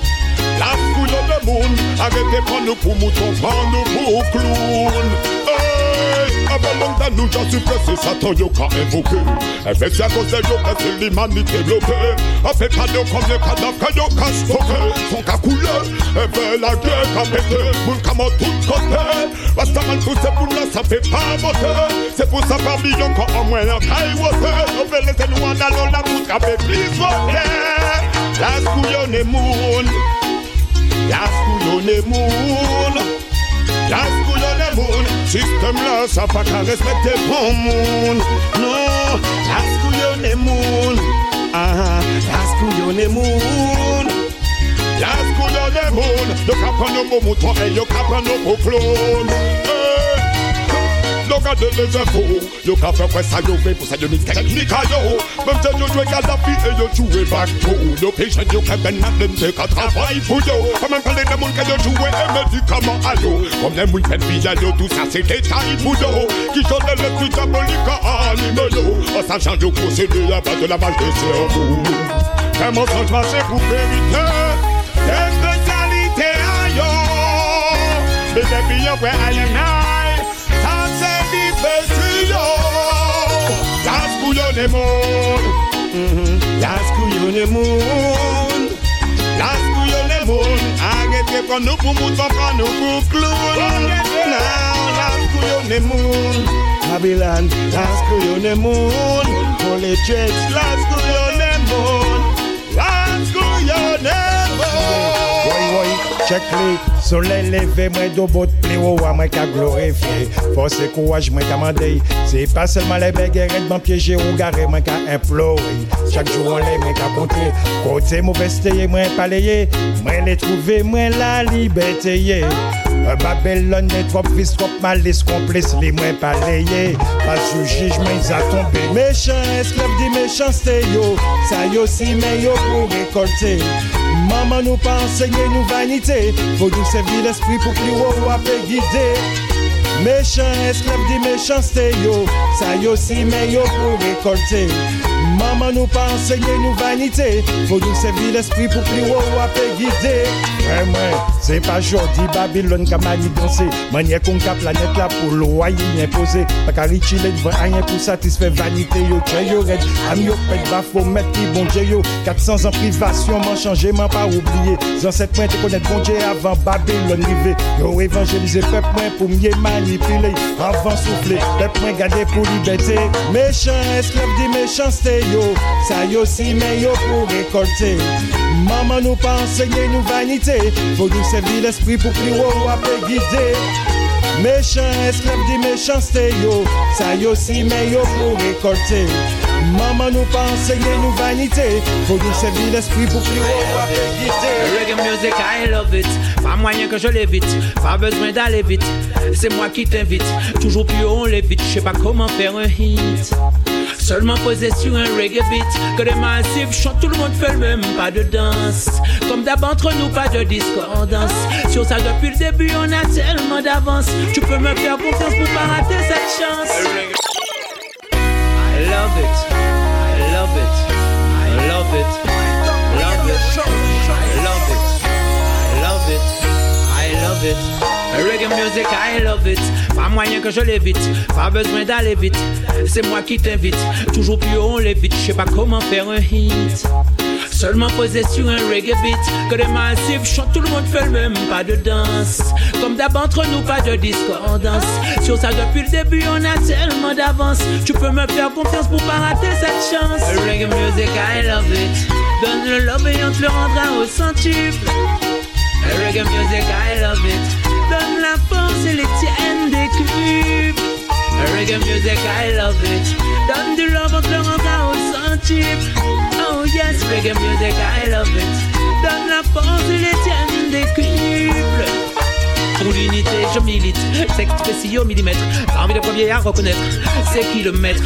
Speaker 13: Las couillonne moun. Arrêtez prendre nous pour mouton, prendre nous pour clown. Longtemps nous j'en suis pressé, qu'a c'est l'humanité bloquée. On fait pas comme le cadavre que yo qu'a. Son qu'a coulé, et fait la guerre qu'a qu'a tout côté. Tout ça fait pas voter. C'est pour ça parmi qu'on en moins un. On veut laisser nous en allant la route qu'a fait plus voter. Moun. Système là, ça pas qu'à respecter bon moun. Non, la couillonne moun. Ah, la couillonne moun. La couillonne moun. Yo ka prendre nos moutons et yo ka prendre nos clones. Yo gade les infos Yo ka fè kwe sa yo ve pou sa yo ni teknik a yo Mem se yo jwe Gaddafi e yo jwe Bakto Yo patient yo ke Bin Laden te ka travay pou yo Koman pale de moun ke yo jwe e medikaman a yo Kom le moun pen a yo tout sa se detay pou yo Ki jode le tri diabolika anime yo An sa chan yo posede a bas de la mal de cerveau Fè mensonj mache pou verite E spesialite a yo Me depi yo kwe a Las moun Las couillonne moun Las couillonne moun Arrêtez prendre nous pour mouton, prendre nous pour clown Now, las couillonne moun Babylon, las couillonne moun Pour les jets, las couillonne moun Las couillonne moun
Speaker 38: Woy, woy, check li Soleil levé, moi do bot roi, moi qu'à glorifier. Force et courage, moi qu'à mandé. C'est pas seulement les béguerrettes, m'en piégé ou garé, moi qu'à implorer. Chaque jour on l'est, moi qu'à contrer. Côté mauvais, moi palayer. Moi les trouver, moi la liberté. Babylone ne trop vis trop malis complice li mwen paleye Pas sou jijmen za tombe Méchant esclave di méchanceté yo. Sa yo si men yo pou récolter. Maman nous pas enseigné nous vanité. Faut nous servir l'esprit pour plus haut à guider. Méchant esclave di méchanceté yo. Sa yo si men yo pour récolter. Maman nous pas enseigné nous vanité. Faut nous servir l'esprit pour plus haut à faire Mwen mwen, se pa jodi Babylon ka maniganse Manye kon ka planet la pou lo a yin impose Baka richi let vwen a yin pou satisfe vanite yo. Kre yo red, am yo pet bafo met pi bonje yo. 400 an privasyon man chanje man pa oubliye. Zanset mwen te konet bonje avan Babylon rive. Yo evanjelize pep mwen pou mye manipile. Avan souffle, pep mwen gade pou libeti Mechan esklep di mechan ste yo. Sa yo si men yo pou rekolte. Maman nou pa ensegne nou vanite. pase Fò nou servi l'esprit pou pli wou apè gide Méchant esclave di mèchan c'est yo. Ça yo si mè yo pou rekolte Maman nous pa ensegne nou vanite Fò nou servi l'esprit pou pli wou apè gide
Speaker 39: Reggae music, I love it. Pas moyen que je l'évite. Pas besoin d'aller vite. C'est moi qui t'invite. Toujours plus haut on l'évite. Je sais pas comment faire un hit. Seulement posé sur un reggae beat. Que les massifs chantent, tout le monde fait le même pas de danse. Comme d'hab entre nous, pas de discordance. Sur ça depuis le début, on a tellement d'avance. Tu peux me faire confiance pour pas rater cette chance. I love it, I love it, I love it, love it, I love it, I love it, I love it. Reggae music, I love it. Pas moyen que je l'évite, pas besoin d'aller vite. C'est moi qui t'invite, toujours plus haut on l'évite. Je sais pas comment faire un hit. Seulement posé sur un reggae beat Que les massifs chantent, tout le monde fait le même pas de danse Comme d'hab entre nous, pas de discordance Sur ça depuis le début, on a tellement d'avance Tu peux me faire confiance pour pas rater cette chance Reggae music, I love it Donne le love et on te le rendra au centuple Reggae music, I love it Donne la force et les tiennes des cubes Reggae music, I love it Donne du love, le rendra au centuple. Oh yes, reggae music, I love it. Donne la force et les tiennes décuple. Pour l'unité, je milite, sexe précis au millimètre. Parmi les premiers à reconnaître, c'est kilomètres.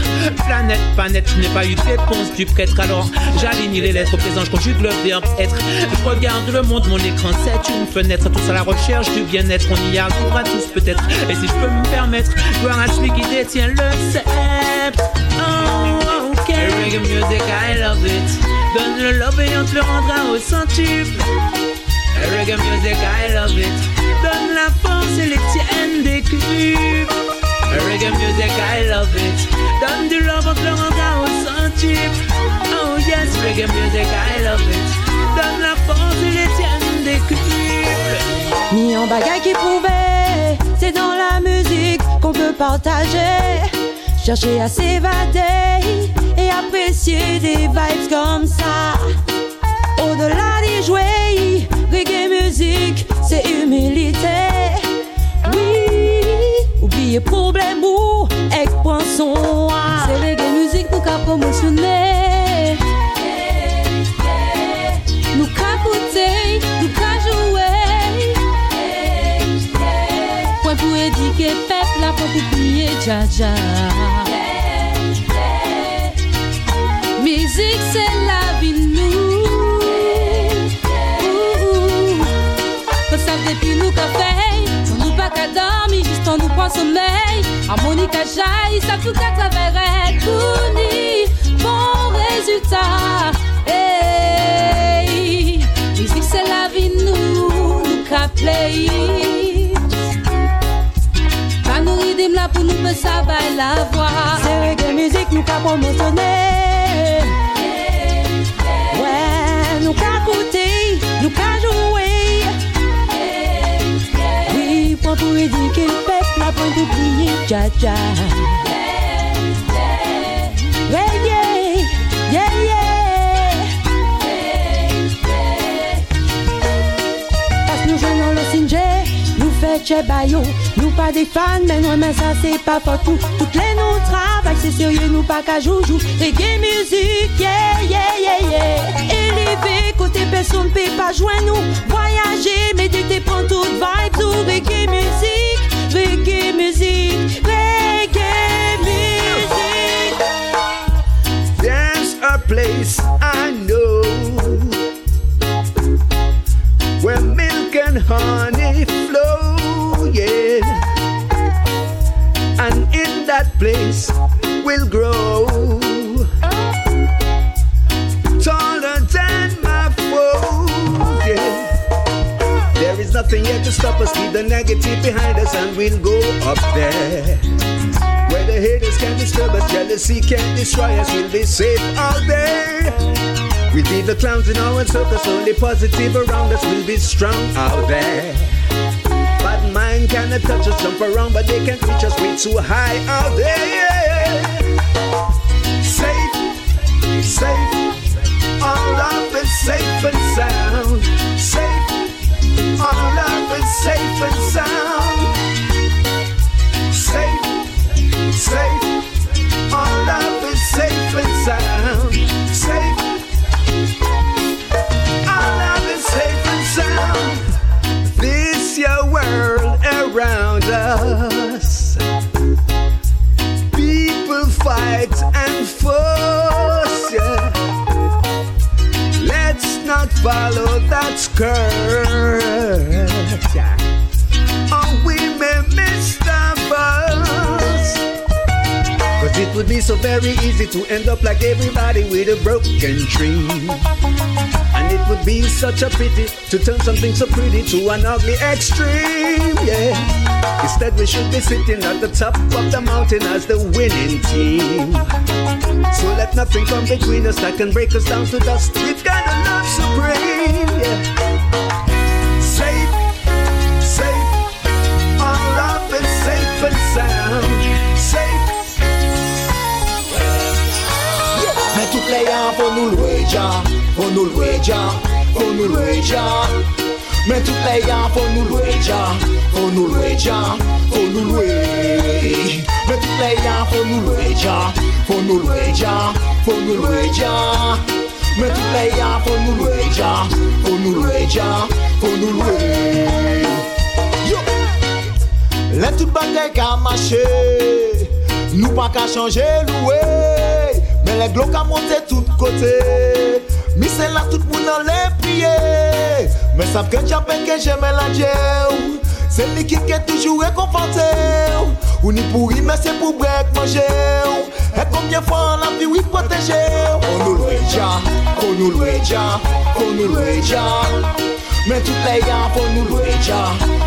Speaker 39: Planète, planète, je n'ai pas eu de réponse du prêtre. Alors j'aligne les lettres au présent, je conjugue le verbe être. Je regarde le monde, mon écran, c'est une fenêtre. Tous à la recherche du bien-être, on y arrivera tous peut-être. Et si je peux me permettre, gloire à celui qui détient le sceptre. Oh, ok. Reggae music, I love it. Donne le love et on te le rendra au centuple. Reggae music, I love it. Donne la force et les tiennes des cubes. Reggae music, I love it. Donne du love, te le rendra au centuple. Oh yes, reggae music, I love it. Donne la force et les tiennes des cubes.
Speaker 36: Ni en bagaille qui prouvait, c'est dans la musique qu'on peut partager. Chercher à s'évader et apprécier des vibes comme ça. Au-delà des jouets, reggae musique, c'est humilité. Oui, oubliez problème ou expansion. C'est reggae musique pour qu'à promotionner. Nous qu'à goûter, nous qu'à jouer. Point pour éduquer peuple, la pour oublier Dja Dja. Musique c'est en nous prend sommeil Harmonica jaillit ça tout qu'à travers Kouni Bon résultat. Hey. Musique c'est la vie nous Nous play Pas nous rythme là pour nous faire ça bail la voix C'est reggae musique nous qu'a promotionné Ouais, nous qu'a coûté, nous qu'a joué Oui, pour éduquer prier Dja Dja Yeah, yeah, yeah, Parce que nous jouons le Sinjé, nous fait chez Bayo. Nous pas des fans, mais nous mais ça c'est pas pour tout Toutes les nous travail, c'est sérieux, nous pas qu'à joujou. Reggae musique, yeah, yeah, yeah, yeah. Élevé, côté personne peut pas joindre nous. Voyager, méditer, prendre toute vibe Tout reggae musique, reggae musique, reggae musique
Speaker 21: There's a place I know where milk and honey flow, yeah. And in that place we'll grow nothing yet to stop us, leave the negative behind us, and we'll go up there. Where the haters can't disturb us, jealousy can't destroy us, we'll be safe out there. We'll be the clowns in our circus, only positive around us, we'll be strong out there. Bad mind cannot touch us, jump around, but they can't reach us, way too high out there. Safe, safe, all of it safe and sound. Safe, all of it safe and sound. Safe, safe, all of it safe and sound. Follow that skirt. Or oh, we may miss the bus. Cause it would be so very easy to end up like everybody with a broken dream. And it would be such a pity to turn something so pretty to an ugly extreme, yeah. Instead, we should be sitting at the top of the mountain as the winning team. So let nothing come between us that can break us down to dust. We've got a love supreme, yeah. Safe, safe, all of it safe and sound. Safe.
Speaker 40: Jah. Mais toutes les gens faut nous louer Jah, faut nous louer Jah, faut nous louer. Mais toutes les gens faut nous louer Jah,
Speaker 27: faut nous louer Jah, faut nous louer Jah. Mais tout nous louer Jah, faut nous louer Jah, faut nous louer. Yo, les tout bagaille qu'a marché, nous pas qu'à changer louer. Mais les glocks à monter tout côté, Mi se las tout moun an le priye. Me sap ke chapen ke jeme la dje ou. Se likit ke toujou rekonfante ou. Ou ni pouri me se pou brek manje ou. E konbyen fwa la pi ou proteje ou. Konou lweja, konou lweja, konou lweja Men tout le yan konou lweja,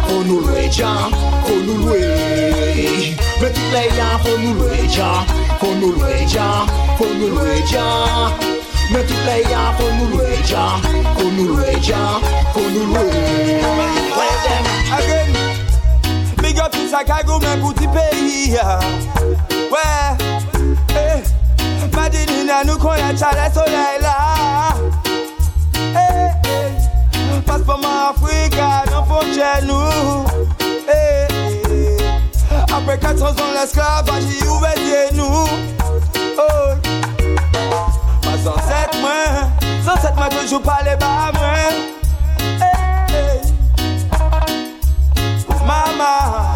Speaker 27: konou lweja, konou lweja Men tout le yan konou lweja, konou lweja, konou lweja gars, faut nous déjà, faut nous louer déjà, nous louer.
Speaker 14: Again, big up to Chicago, men bouti pays. Ouais, eh, Madinina nous connaît chale soleil là. Eh, eh, passe pas ma Africa, non faut chez nous. Eh, eh, après 400 ans l'esclavage, il ouvert nous. Oh, pas sans cette main, sans cette main toujours pas les bas. Eh, eh. Mama,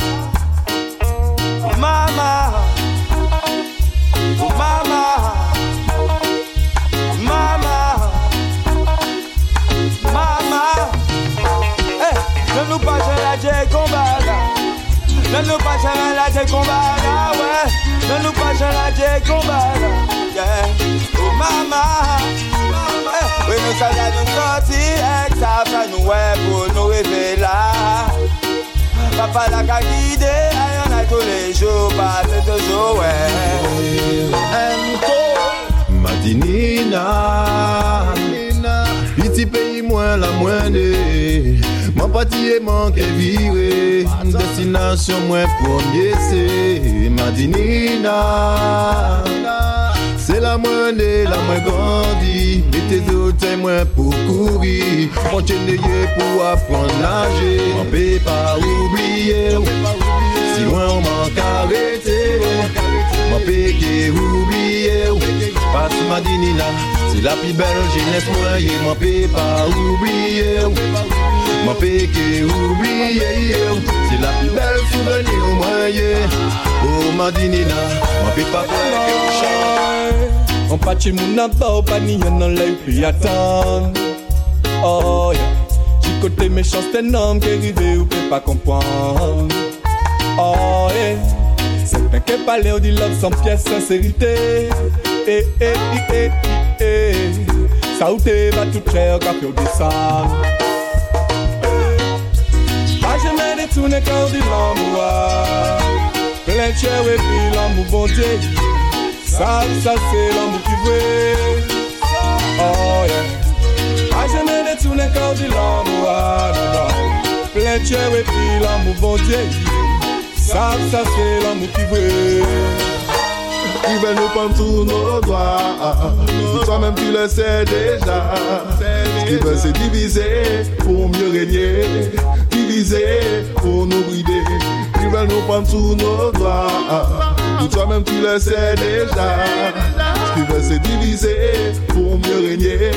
Speaker 14: ne nous pas jamais la nous pas la combat ouais. Ne nous pas jamais la combat. yeah. Oh mama, we nou sa la nou soti ek sa pa nou we pou nou reve la. Papa la ka guide, ayon a tou le jou, pase tou jou
Speaker 31: we. Matinina, iti peyi mwen la mwen de. Mwen pati e man ke vire Destinasyon mwen promye se Madinina. Se la mwen ne, la mwen grandi Mete zote mwen pou kouri Mwen cheneye pou apren nage Mwen pe pas oubliye Si mwen ou mwen karete Mwen pe ke oubliye Pas madinina Se la pi bel jenes mwen ye Mwen pe pa oubliye Mwen peke oubliye la pi bel souveni ou mwenye O oh, Madinina Mwen pe pa kwenke ou chan
Speaker 20: on pas chez mon abo, pas ni y'en a l'œil, puis attend. Oh, yeah. J'ai côté méchant, c'est un homme qui est arrivé ou qui pas comprendre. Oh, yeah. C'est un qu'est pas l'air love sans pièce sincérité. Eh, eh, eh, eh, eh. eh. Ça ou te va tout cher, eh. quand on dit ça. Tout n'est qu'un du l'amour Plein de chers et puis l'amour bon Dieu ça, ça c'est l'amour qui veut. Oh yeah. Ah, je me détourne quand dit l'amour. Ah, non, non. Plein de cœur et puis l'amour, bon Dieu. Ça, ça c'est l'amour qui veut.
Speaker 35: Ils veulent nous prendre tous nos droits. Toi-même, tu le sais déjà. Ce qu'ils veulent, c'est diviser pour mieux régner. Diviser pour nous brider. Ils veulent nous prendre tous nos droits. Toi-même, tu le sais déjà. Ce qu'ils veulent, c'est diviser pour mieux régner.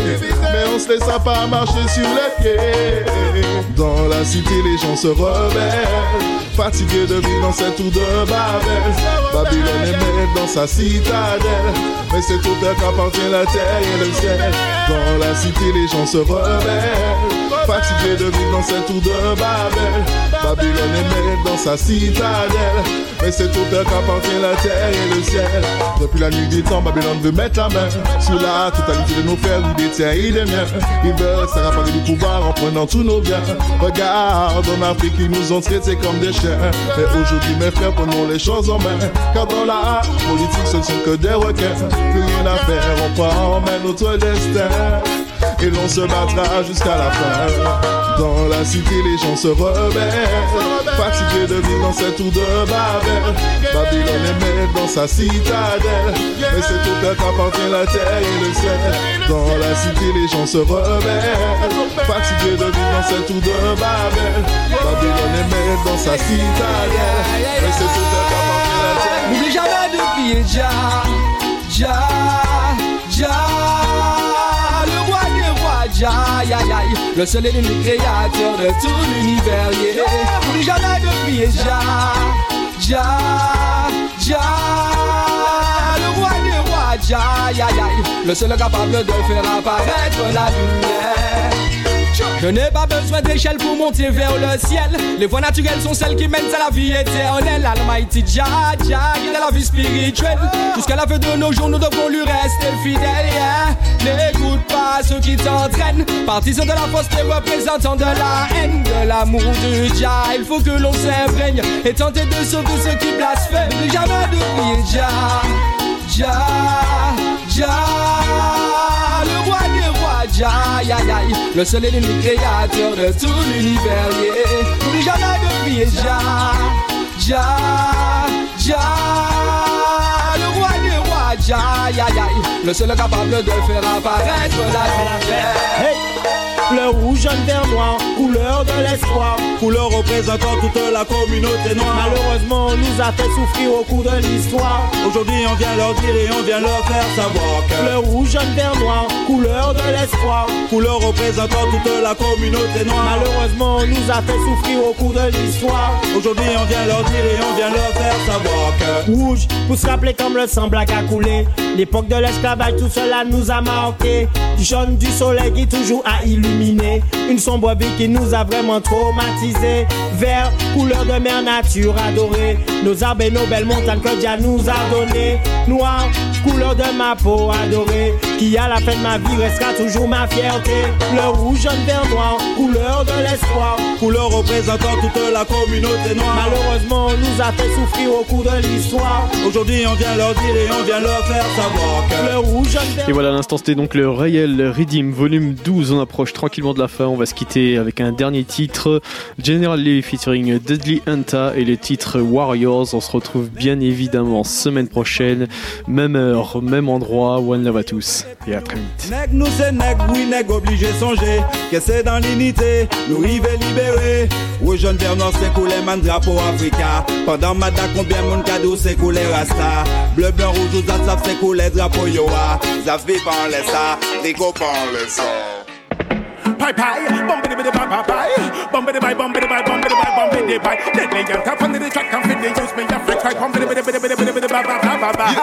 Speaker 35: Mais on se laisse pas marcher sur les pieds. Dans la cité, les gens se rebellent. Fatigués de vivre dans cette tour de Babel. Babylone est maître dans sa citadelle. Mais c'est au père qu'appartient la terre et le ciel. Dans la cité, les gens se rebellent. Fatigués de vivre dans cette tour de Babel. Babylone est dans sa citadelle. Mais c'est au père qu'appartient la terre et le ciel. Depuis la nuit des temps, Babylone veut mettre la main sur la totalité de nos frères, ou des tiens et des miens. Ils veulent s'accaparer du pouvoir en prenant tous nos biens. Regarde, en Afrique, ils nous ont traités comme des chiens. Mais aujourd'hui, mes frères, prenons les choses en main. Car dans la politique, ce ne sont que des requins. Plus rien à faire, on prend en main notre destin. Et l'on se battra jusqu'à la fin. Dans la cité, les gens se rebellent. Fatigués de vivre dans cette tour de Babel. Babylone est maître dans sa citadelle. Mais c'est au père qu'appartient la terre et le ciel. Dans la cité, les gens se rebellent. Fatigués de vivre dans cette tour de Babel. Babylone est maître dans sa citadelle. Mais c'est au père qu'appartient la terre.
Speaker 41: N'oublie jamais de prier Ja, ya, ya, le seul et l'unique créateur de tout l'univers. Yeah. N'oublie jamais de prier Ja, Ja, Ja, le roi des rois, Ja, ya, ya, le seul capable de faire apparaître la lumière. Je n'ai pas besoin d'échelle pour monter vers le ciel. Les voies naturelles sont celles qui mènent à la vie éternelle. Almighty Jah, Jah, guide la vie spirituelle. Jusqu'à la fin de nos jours, nous devons lui rester fidèles. N'écoute pas ceux qui t'entraînent. Partisans de la fausseté, représentants de la haine, de l'amour de Jah. Il faut que l'on s'imprègne et tenter de sauver ceux qui blasphèment. Jamais de prier Jah, Jah, Jah, Jah, ya, ya, le seul et l'unique créateur de tout l'univers. Yeah. N'oublie jamais de prier Jah, Jah, le roi des rois, Jah, ya, ya, le seul capable de faire apparaître la lumière.
Speaker 42: Hey! Fleur rouge, jaune, vert, noir, couleur de l'espoir.
Speaker 21: Couleur représentant toute la communauté noire.
Speaker 42: Malheureusement, on nous a fait souffrir au cours de l'histoire.
Speaker 21: Aujourd'hui, on vient leur dire et on vient leur faire savoir que.
Speaker 42: Fleur rouge, jaune, vert, noir, couleur de l'espoir.
Speaker 21: Couleur représentant toute la communauté noire.
Speaker 42: Malheureusement, on nous a fait souffrir au cours de l'histoire.
Speaker 21: Aujourd'hui, on vient leur dire et on vient leur faire savoir que.
Speaker 42: Rouge, pour se rappeler comme le sang black a coulé. L'époque de l'esclavage, tout cela nous a marqué. Jaune du soleil qui toujours a illuminé. Une sombre vie qui nous a vraiment traumatisé. Vert, couleur de mer nature adorée. Nos arbres et nos belles montagnes que Dieu nous a données. Noir, couleur de ma peau adorée. Qui à la fin de ma vie restera toujours ma fierté. Le rouge, jaune, vert, noir, couleur de l'espoir.
Speaker 21: Couleur représentant toute la communauté noire.
Speaker 42: Malheureusement, on nous a fait souffrir au cours de l'histoire.
Speaker 21: Aujourd'hui, on vient leur dire et on vient leur faire savoir que.
Speaker 42: Le rouge, jaune, vert,
Speaker 6: Et voilà, à l'instant, c'était donc le Royal Redeem volume 12. On approche tranquillement de la fin. On va se quitter avec un dernier titre. General Lee featuring Deadly Hunta et le titre Warriors. On se retrouve bien évidemment semaine prochaine, même heure, même endroit. One love à tous et à très vite.
Speaker 21: Ça
Speaker 20: Pie pie, bumpity bitty bye bye bye, bumpity bye bumpity bye bumpity bye bumpity bye. Deadly young top under the track the use me a freak right bumpity bitty bitty bitty bitty bitty bye bye bye bye.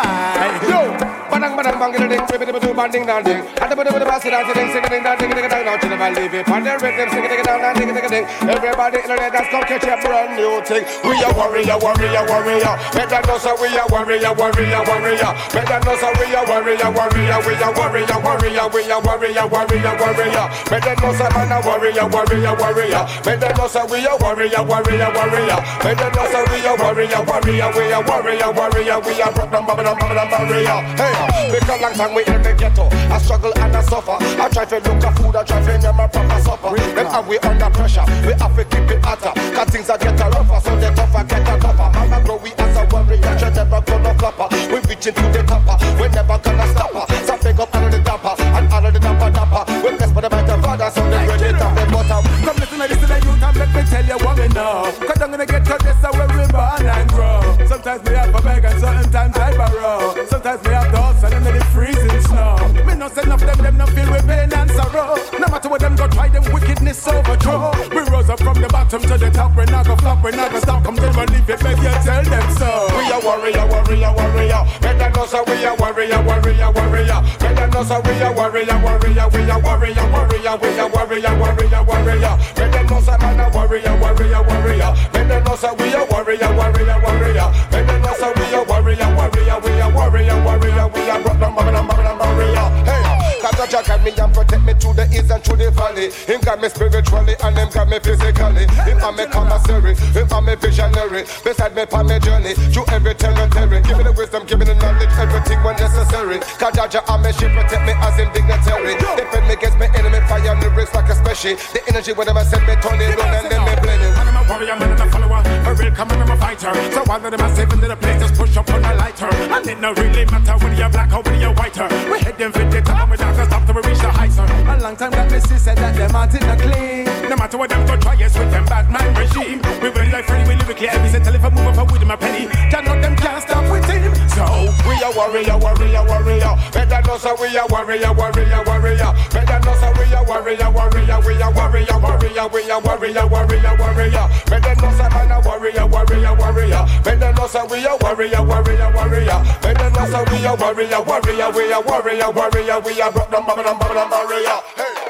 Speaker 14: Yo, badang badang bang ding, bitty bitty bitty banding down ding. At the bitty bitty bass down ding, sing ding down ding ding down down to the valley. If on the rhythm, sing ding down ding ding ding. Everybody in the dance come catch a brand new thing. We a warrior, warrior, warrior. Better know so we a warrior, warrior, warrior. Better know so we a warrior, warrior, we a warrior, warrior, we a warrior, warrior, warrior. Better know so man a warrior, warrior, warrior. Better know so we a warrior, warrior, warrior. Better know so we a warrior, warrior, we a warrior, warrior. We a rock them, bubble them, bubble them, barrier. Hey, because long time we in the ghetto, I struggle and I suffer. I try to look at food, I try to name a proper supper. Then and we under pressure, we have to keep it hotter. Cause things are getting rougher, so the tougher get tougher. Mama grow we as a warrior, you never gonna flopper. We're reaching to the topper, we're never gonna stop her. So pick up under the dapper, and under the dapper dapper. We blessed by the mighty father, so they ready to the bottom.
Speaker 20: Come listen to this to youth and let me tell you what we know. Cause I'm gonna get to this so where we born and grow. Sometimes we have to beg and sometimes I borrow. Sometimes we have to hustle in the freezing snow. Send up them, them no feel with pain and sorrow. No matter what them go try, them wickedness overthrow. We rose up from the bottom to the top, we're not gonna flop, we're not gonna stop. Come to believe it, you tell them so.
Speaker 14: We a warrior, warrior, warrior. Better know so we a warrior, warrior, warrior. Better know so we a warrior, warrior, we a warrior, warrior, we a warrior, warrior, warrior. Better know so man a warrior, warrior, warrior. Better know so we a warrior, warrior, warrior. Better know so we a warrior, warrior, we a warrior, warrior. We a rock bubble bubble warrior. Hey. Cause Jah guide me and protect me through the east and through the valley. Him got me spiritually and him got me physically. Him got me commissary, him got me visionary. Beside me on my journey through every territory. Give me the wisdom, give me the knowledge, everything when necessary. Cause Jah and me she protect me as him dignitary. Defend me against me enemy, fire lyrics like a special. The energy when I send me turn it on and then me blend it.
Speaker 20: I'm a warrior, man, and a follower. A real coming, I'm a fighter. So one of them I step into the place, just push up on a lighter. And it no really matter whether you're black or whether you're whiter. Uh. We head them the top and we don't stop till we reach the heights. Uh. A long time that Missy said that them out in the clean. No matter what them go try, yes, with them Batman regime. We ready like Freddy, we lyrically. So tell if I move up with my penny. Can't know them can't stop with him. So
Speaker 14: we a warrior, warrior, warrior. know say we a warrior, warrior, warrior. Them know say we a warrior, warrior, we a warrior, warrior, we a warrior, warrior, warrior. Make them know say man a warrior, warrior, warrior. Make them know say we a warrior, warrior, warrior. Make them know say we a warrior, warrior, we a warrior, warrior. We a broke them, bubble them, bubble them, barrier. Hey.